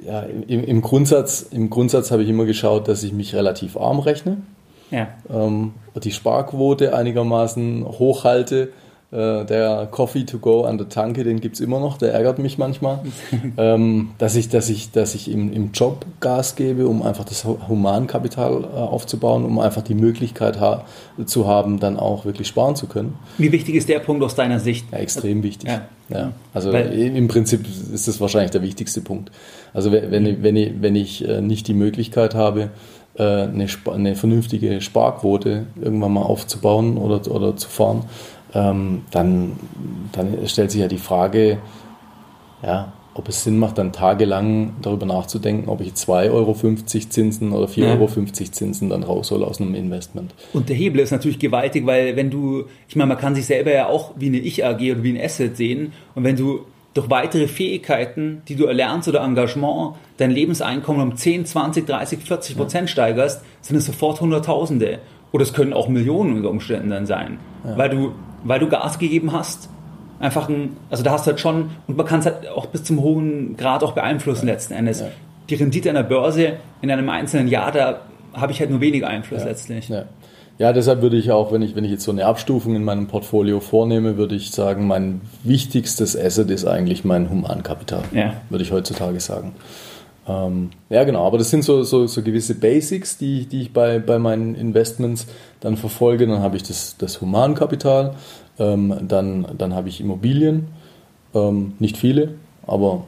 ja, im, im Grundsatz, im Grundsatz habe ich immer geschaut, dass ich mich relativ arm rechne ja. ähm, die Sparquote einigermaßen hochhalte. Äh, der Coffee to go an der Tanke, den gibt es immer noch, der ärgert mich manchmal. ähm, dass ich, dass ich, dass ich im, im Job Gas gebe, um einfach das Humankapital äh, aufzubauen, um einfach die Möglichkeit ha zu haben, dann auch wirklich sparen zu können. Wie wichtig ist der Punkt aus deiner Sicht? Ja, extrem wichtig. Ja. ja. Also Weil, im Prinzip ist das wahrscheinlich der wichtigste Punkt. Also wenn, ich, wenn, ich, wenn ich äh, nicht die Möglichkeit habe, eine, eine, vernünftige Sparquote irgendwann mal aufzubauen oder, oder zu fahren, ähm, dann, dann stellt sich ja die Frage, ja, ob es Sinn macht, dann tagelang darüber nachzudenken, ob ich 2,50 Euro Zinsen oder 4,50 ja. Euro Zinsen dann raus soll aus einem Investment. Und der Hebel ist natürlich gewaltig, weil wenn du, ich meine, man kann sich selber ja auch wie eine Ich-AG oder wie ein Asset sehen und wenn du durch weitere Fähigkeiten, die du erlernst oder Engagement, dein Lebenseinkommen um 10, 20, 30, 40 Prozent ja. steigerst, sind es sofort Hunderttausende. Oder es können auch Millionen unter Umständen dann sein. Ja. Weil, du, weil du Gas gegeben hast. Einfach ein, also da hast du halt schon, und man kann es halt auch bis zum hohen Grad auch beeinflussen ja. letzten Endes. Die Rendite einer Börse in einem einzelnen Jahr, da habe ich halt nur wenig Einfluss letztlich. Ja, deshalb würde ich auch, wenn ich, wenn ich jetzt so eine Abstufung in meinem Portfolio vornehme, würde ich sagen, mein wichtigstes Asset ist eigentlich mein Humankapital. Ja. Würde ich heutzutage sagen. Ähm, ja, genau, aber das sind so, so, so gewisse Basics, die, die ich bei, bei meinen Investments dann verfolge. Dann habe ich das, das Humankapital, ähm, dann, dann habe ich Immobilien, ähm, nicht viele, aber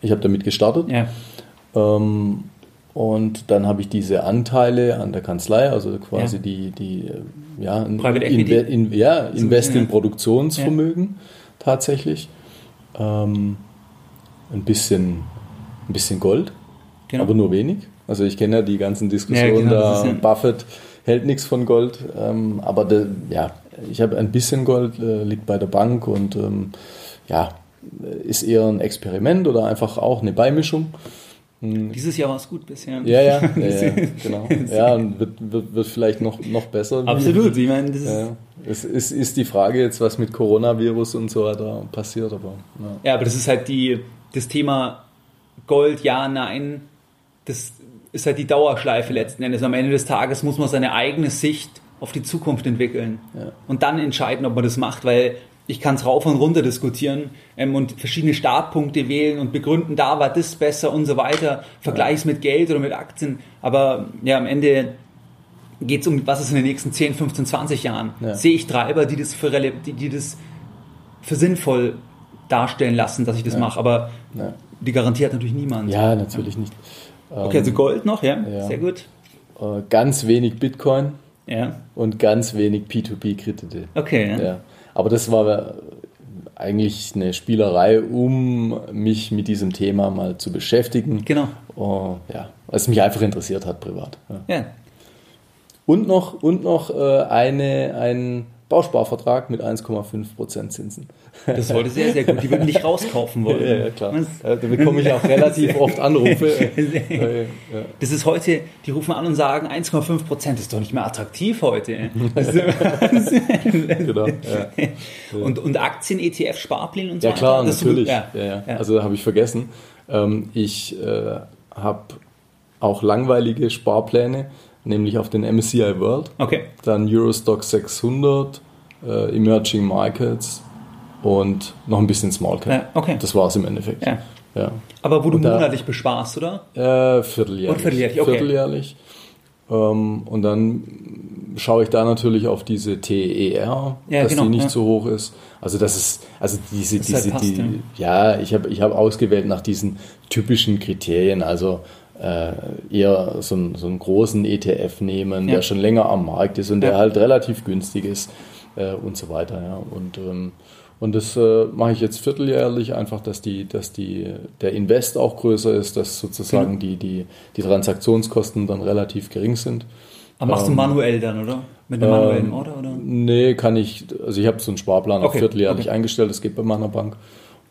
ich habe damit gestartet. Ja. Ähm, und dann habe ich diese Anteile an der Kanzlei, also quasi ja. die, die ja, Inve in, ja, Invest in Produktionsvermögen ja. tatsächlich. Ähm, ein, bisschen, ein bisschen Gold, genau. aber nur wenig. Also ich kenne ja die ganzen Diskussionen genau, da, Buffett hält nichts von Gold, ähm, aber de, ja, ich habe ein bisschen Gold, äh, liegt bei der Bank und ähm, ja, ist eher ein Experiment oder einfach auch eine Beimischung. Hm. Dieses Jahr war es gut bisher. Ja, ja, ja, ja genau. Ja, und wird, wird, wird vielleicht noch, noch besser. Absolut, ich meine, das ist. Ja. Es ist, ist die Frage jetzt, was mit Coronavirus und so weiter passiert, aber. Ja, ja aber das ist halt die, das Thema Gold, ja, nein, das ist halt die Dauerschleife letzten Endes. Am Ende des Tages muss man seine eigene Sicht auf die Zukunft entwickeln und dann entscheiden, ob man das macht, weil ich kann es rauf und runter diskutieren ähm, und verschiedene Startpunkte wählen und begründen, da war das besser und so weiter, vergleichs mit Geld oder mit Aktien. Aber ja, am Ende geht es um, was ist in den nächsten 10, 15, 20 Jahren. Ja. Sehe ich Treiber, die das, für, die, die das für sinnvoll darstellen lassen, dass ich das ja. mache. Aber ja. die garantiert natürlich niemand. Ja, natürlich nicht. Okay, also Gold noch, ja, sehr gut. Äh, ganz wenig Bitcoin. Ja. Und ganz wenig P2P-Kredite. Okay. Ja. Aber das war eigentlich eine Spielerei, um mich mit diesem Thema mal zu beschäftigen. Genau. Oh, ja, weil es mich einfach interessiert hat privat. Ja. ja. Und noch, und noch äh, eine, ein Bausparvertrag mit 1,5% Zinsen. Das heute sehr, sehr gut. Die würden dich rauskaufen wollen. Ja, ja klar. da bekomme ich auch relativ oft Anrufe. Das ist heute, die rufen an und sagen, 1,5% ist doch nicht mehr attraktiv heute. genau. Ja. Und, und Aktien, ETF, Sparpläne und so weiter? Ja klar, natürlich. Ja, ja, Also habe ich vergessen. Ähm, ich äh, habe auch langweilige Sparpläne nämlich auf den MSCI World, okay. dann Eurostock 600, äh, Emerging Markets und noch ein bisschen Small Cap. Ja, okay. Das war es im Endeffekt. Ja. Ja. Aber wo du da, monatlich besparst, oder? Äh, vierteljährlich. Und vierteljährlich, okay. Vierteljährlich. Ähm, und dann schaue ich da natürlich auf diese TER, ja, dass genau, die nicht ja. so hoch ist. Also das ist, also diese, das diese, halt passt, die, ja. ja, ich habe ich hab ausgewählt nach diesen typischen Kriterien. Also äh, eher so einen, so einen großen ETF nehmen, der schon länger am Markt ist und der halt relativ günstig ist äh, und so weiter. Ja. Und, ähm, und das äh, mache ich jetzt vierteljährlich, einfach, dass, die, dass die, der Invest auch größer ist, dass sozusagen mhm. die, die, die Transaktionskosten dann relativ gering sind. Aber machst ähm, du manuell dann, oder? Mit einem manuellen ähm, Order? Oder? Nee, kann ich. Also ich habe so einen Sparplan okay. auf vierteljährlich okay. eingestellt, das geht bei meiner Bank.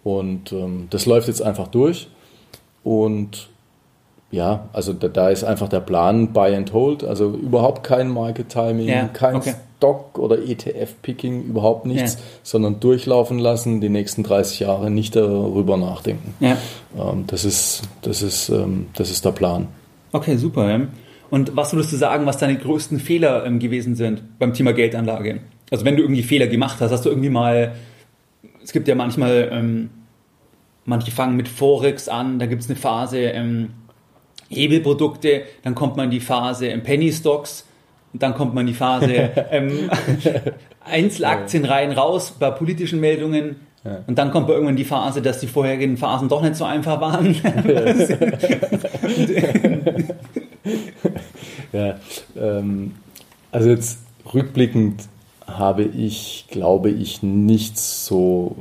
Und ähm, das läuft jetzt einfach durch. Und ja, also da, da, ist einfach der Plan Buy and Hold, also überhaupt kein Market Timing, ja, kein okay. Stock oder ETF Picking, überhaupt nichts, ja. sondern durchlaufen lassen, die nächsten 30 Jahre nicht darüber nachdenken. Ja. Ähm, das ist, das ist, ähm, das ist der Plan. Okay, super. Und was würdest du sagen, was deine größten Fehler ähm, gewesen sind beim Thema Geldanlage? Also wenn du irgendwie Fehler gemacht hast, hast du irgendwie mal, es gibt ja manchmal, ähm, manche fangen mit Forex an, da gibt es eine Phase, ähm, Hebelprodukte, dann kommt man in die Phase ähm, Penny Stocks, dann kommt man in die Phase ähm, Einzelaktien rein, raus bei politischen Meldungen. Ja. Und dann kommt man irgendwann die Phase, dass die vorherigen Phasen doch nicht so einfach waren. ja, ähm, also jetzt rückblickend habe ich, glaube ich, nicht so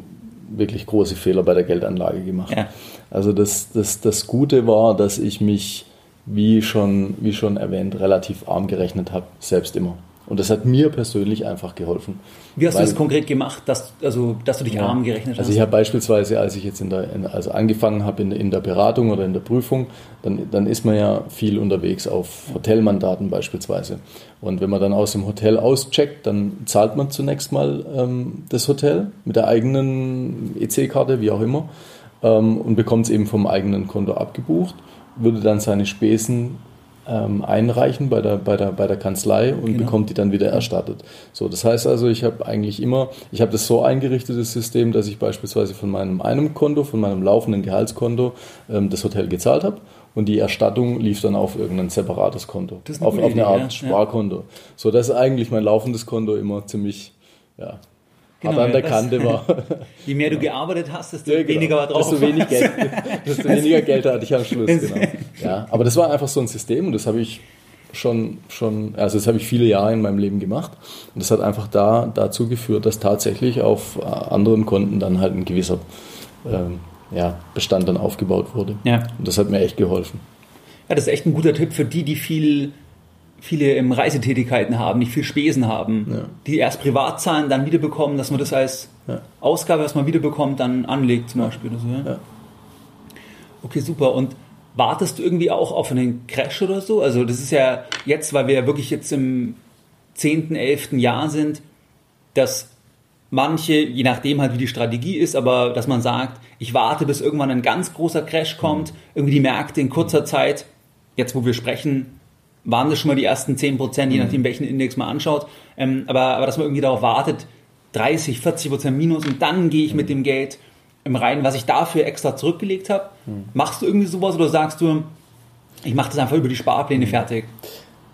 wirklich große Fehler bei der Geldanlage gemacht. Ja. Also das, das, das Gute war, dass ich mich, wie schon, wie schon erwähnt, relativ arm gerechnet habe, selbst immer. Und das hat mir persönlich einfach geholfen. Wie hast weil, du das konkret gemacht, dass, also, dass du dich ja, arm gerechnet hast? Also ich habe beispielsweise, als ich jetzt in der, in, also angefangen habe in, in der Beratung oder in der Prüfung, dann, dann ist man ja viel unterwegs auf Hotelmandaten beispielsweise. Und wenn man dann aus dem Hotel auscheckt, dann zahlt man zunächst mal ähm, das Hotel mit der eigenen EC-Karte, wie auch immer ähm, und bekommt es eben vom eigenen Konto abgebucht, würde dann seine Spesen ähm, einreichen bei der, bei, der, bei der Kanzlei und genau. bekommt die dann wieder erstattet. So, das heißt also, ich habe eigentlich immer, ich habe das so eingerichtet, das System, dass ich beispielsweise von meinem einem Konto, von meinem laufenden Gehaltskonto ähm, das Hotel gezahlt habe und die Erstattung lief dann auf irgendein separates Konto, auf, auf, eine Art ja. Sparkonto. So, das ist eigentlich mein laufendes Konto immer ziemlich ja, genau, aber an der Kante war. Je mehr du gearbeitet hast, desto ja, genau. weniger war drauf. Desto, wenig Geld, desto weniger Geld hatte ich am Schluss, genau. Ja, aber das war einfach so ein System und das habe ich schon, schon, also das habe ich viele Jahre in meinem Leben gemacht und das hat einfach da, dazu geführt, dass tatsächlich auf äh, anderen Konten dann halt ein gewisser ähm, ja, Bestand dann aufgebaut wurde. Ja. Und das hat mir echt geholfen. Ja, das ist echt ein guter Tipp für die, die viel viele ähm, Reisetätigkeiten haben, nicht viel Spesen haben, ja. die erst privat zahlen, dann wiederbekommen, dass man das als ja. Ausgabe, was man wiederbekommt, dann anlegt zum Beispiel. Oder so, ja? Okay, super. Und wartest du irgendwie auch auf einen Crash oder so? Also das ist ja jetzt, weil wir ja wirklich jetzt im 10., 11. Jahr sind, dass manche, je nachdem halt wie die Strategie ist, aber dass man sagt, ich warte, bis irgendwann ein ganz großer Crash kommt, mhm. irgendwie die Märkte in kurzer Zeit, jetzt wo wir sprechen, waren das schon mal die ersten 10 Prozent, je mhm. nachdem, welchen Index man anschaut. Ähm, aber, aber dass man irgendwie darauf wartet, 30, 40 Prozent Minus und dann gehe ich mhm. mit dem Geld im Reinen, was ich dafür extra zurückgelegt habe. Mhm. Machst du irgendwie sowas oder sagst du, ich mache das einfach über die Sparpläne mhm. fertig?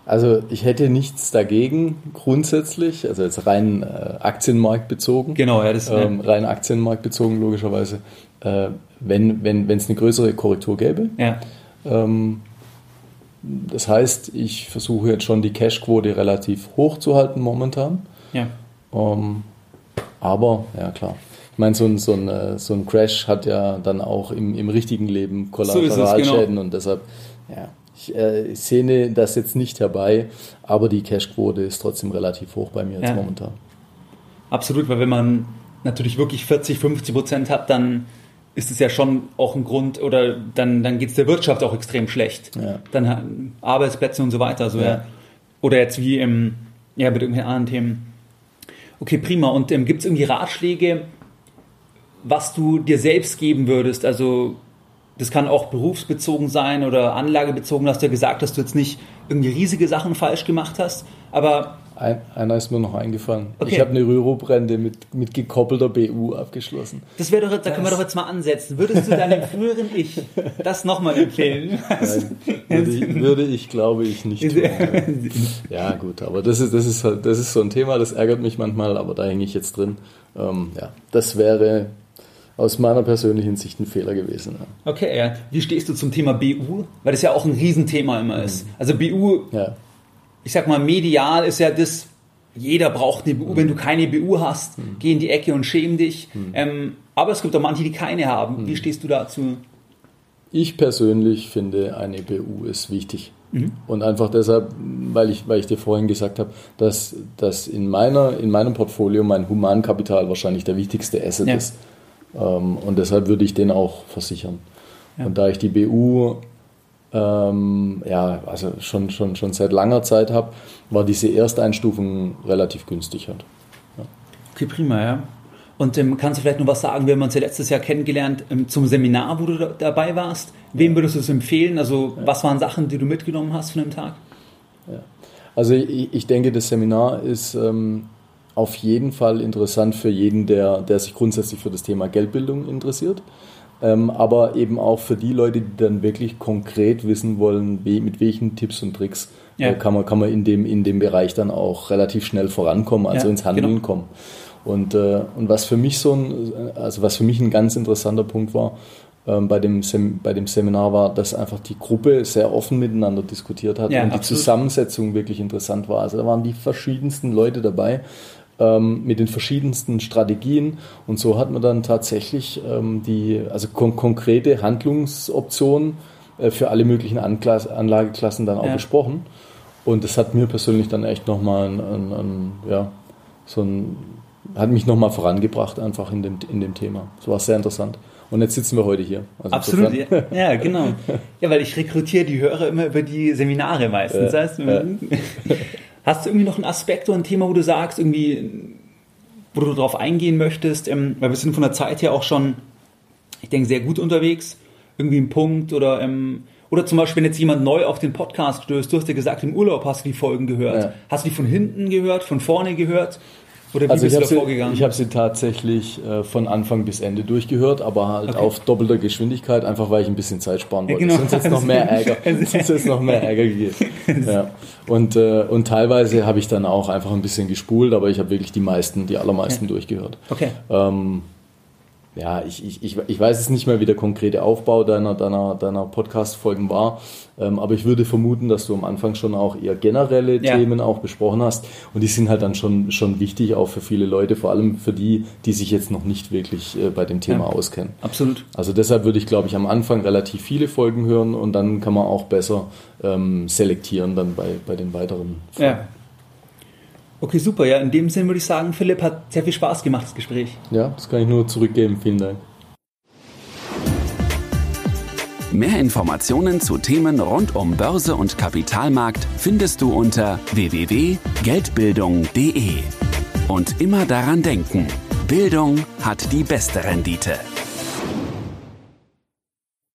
Also ich hätte nichts dagegen grundsätzlich, also jetzt rein äh, Aktienmarkt bezogen. Genau, ja, das ähm, rein Aktienmarkt bezogen logischerweise. Äh, wenn wenn es eine größere Korrektur gäbe, ja. ähm, das heißt, ich versuche jetzt schon die Cashquote relativ hoch zu halten momentan. Ja. Ähm, Aber, ja klar. Ich meine, so ein, so, ein, äh, so ein Crash hat ja dann auch im, im richtigen Leben Kollateralschäden so genau. und deshalb, ja, ich äh, sehne das jetzt nicht herbei, aber die Cashquote ist trotzdem relativ hoch bei mir jetzt ja. momentan. Absolut, weil wenn man natürlich wirklich 40, 50 Prozent hat, dann ist es ja schon auch ein Grund, oder dann, dann geht es der Wirtschaft auch extrem schlecht. Ja. Dann Arbeitsplätze und so weiter. So, ja. ja. Oder jetzt wie im, ja, mit irgendwelchen anderen Themen. Okay, prima. Und ähm, gibt es irgendwie Ratschläge, was du dir selbst geben würdest? Also das kann auch berufsbezogen sein oder anlagebezogen. Du hast ja gesagt, dass du jetzt nicht irgendwie riesige Sachen falsch gemacht hast, aber ein, einer ist mir noch eingefallen. Okay. Ich habe eine Rürup-Rente mit, mit gekoppelter BU abgeschlossen. Das wäre doch, da können wir doch jetzt mal ansetzen. Würdest du deinem früheren Ich das nochmal empfehlen? Nein, würde, ich, würde ich, glaube ich, nicht tun. Ja, gut, aber das ist, das, ist, das ist so ein Thema, das ärgert mich manchmal, aber da hänge ich jetzt drin. Ähm, ja, das wäre aus meiner persönlichen Sicht ein Fehler gewesen. Ja. Okay, ja. Wie stehst du zum Thema BU? Weil das ja auch ein Riesenthema immer ist. Mhm. Also BU, ja. Ich sag mal, medial ist ja das, jeder braucht eine BU. Wenn du keine BU hast, mhm. geh in die Ecke und schäm dich. Mhm. Ähm, aber es gibt auch manche, die keine haben. Wie mhm. stehst du dazu? Ich persönlich finde, eine BU ist wichtig. Mhm. Und einfach deshalb, weil ich, weil ich dir vorhin gesagt habe, dass, dass in, meiner, in meinem Portfolio mein Humankapital wahrscheinlich der wichtigste Asset ja. ist. Ähm, und deshalb würde ich den auch versichern. Ja. Und da ich die BU ähm, ja, also schon, schon, schon seit langer Zeit habe, war diese Ersteinstufung relativ günstig. Halt. Ja. Okay, prima, ja. Und ähm, kannst du vielleicht noch was sagen, wir haben uns ja letztes Jahr kennengelernt ähm, zum Seminar, wo du da, dabei warst. Wem würdest du es empfehlen? Also ja. was waren Sachen, die du mitgenommen hast von dem Tag? Ja. Also ich, ich denke, das Seminar ist ähm, auf jeden Fall interessant für jeden, der, der sich grundsätzlich für das Thema Geldbildung interessiert. Ähm, aber eben auch für die Leute, die dann wirklich konkret wissen wollen, wie, mit welchen Tipps und Tricks ja. äh, kann, man, kann man in dem, in dem Bereich dann auch relativ schnell vorankommen, also ja, ins Handeln genau. kommen. Und, äh, und was für mich so ein, also was für mich ein ganz interessanter Punkt war, ähm, bei, dem bei dem Seminar war, dass einfach die Gruppe sehr offen miteinander diskutiert hat ja, und die absolut. Zusammensetzung wirklich interessant war. Also da waren die verschiedensten Leute dabei ähm, mit den verschiedensten Strategien. Und so hat man dann tatsächlich ähm, die, also kon konkrete Handlungsoptionen äh, für alle möglichen Anklas Anlageklassen dann auch ja. besprochen. Und das hat mir persönlich dann echt nochmal ein, ein, ein, ja, so ein, hat mich nochmal vorangebracht einfach in dem, in dem Thema. Das war sehr interessant. Und jetzt sitzen wir heute hier. Also Absolut, ja, ja, genau. Ja, weil ich rekrutiere die Hörer immer über die Seminare meistens. Ja, das heißt, ja. Hast du irgendwie noch einen Aspekt oder ein Thema, wo du sagst, irgendwie, wo du darauf eingehen möchtest? Ähm, weil wir sind von der Zeit her auch schon, ich denke, sehr gut unterwegs. Irgendwie ein Punkt oder, ähm, oder zum Beispiel, wenn jetzt jemand neu auf den Podcast stößt, du hast ja gesagt, im Urlaub hast du die Folgen gehört. Ja. Hast du die von hinten gehört, von vorne gehört? Oder wie also bist du da vorgegangen? Ich habe sie tatsächlich äh, von Anfang bis Ende durchgehört, aber halt okay. auf doppelter Geschwindigkeit, einfach weil ich ein bisschen Zeit sparen wollte. Ja, genau. Sonst jetzt noch mehr Ärger, sonst jetzt noch mehr Ärger gegeben. Ja. Und, äh, und teilweise habe ich dann auch einfach ein bisschen gespult, aber ich habe wirklich die meisten, die allermeisten okay. durchgehört. Okay. Ähm, ja, ich, ich, ich, ich weiß es nicht mehr, wie der konkrete Aufbau deiner, deiner, deiner Podcast-Folgen war, ähm, aber ich würde vermuten, dass du am Anfang schon auch eher generelle ja. Themen auch besprochen hast und die sind halt dann schon, schon wichtig auch für viele Leute, vor allem für die, die sich jetzt noch nicht wirklich äh, bei dem Thema ja, auskennen. Absolut. Also deshalb würde ich, glaube ich, am Anfang relativ viele Folgen hören und dann kann man auch besser ähm, selektieren dann bei, bei den weiteren Folgen. Ja. Okay, super. Ja, in dem Sinne würde ich sagen, Philipp hat sehr viel Spaß gemacht, das Gespräch. Ja, das kann ich nur zurückgeben. Vielen Dank. Mehr Informationen zu Themen rund um Börse und Kapitalmarkt findest du unter www.geldbildung.de. Und immer daran denken, Bildung hat die beste Rendite.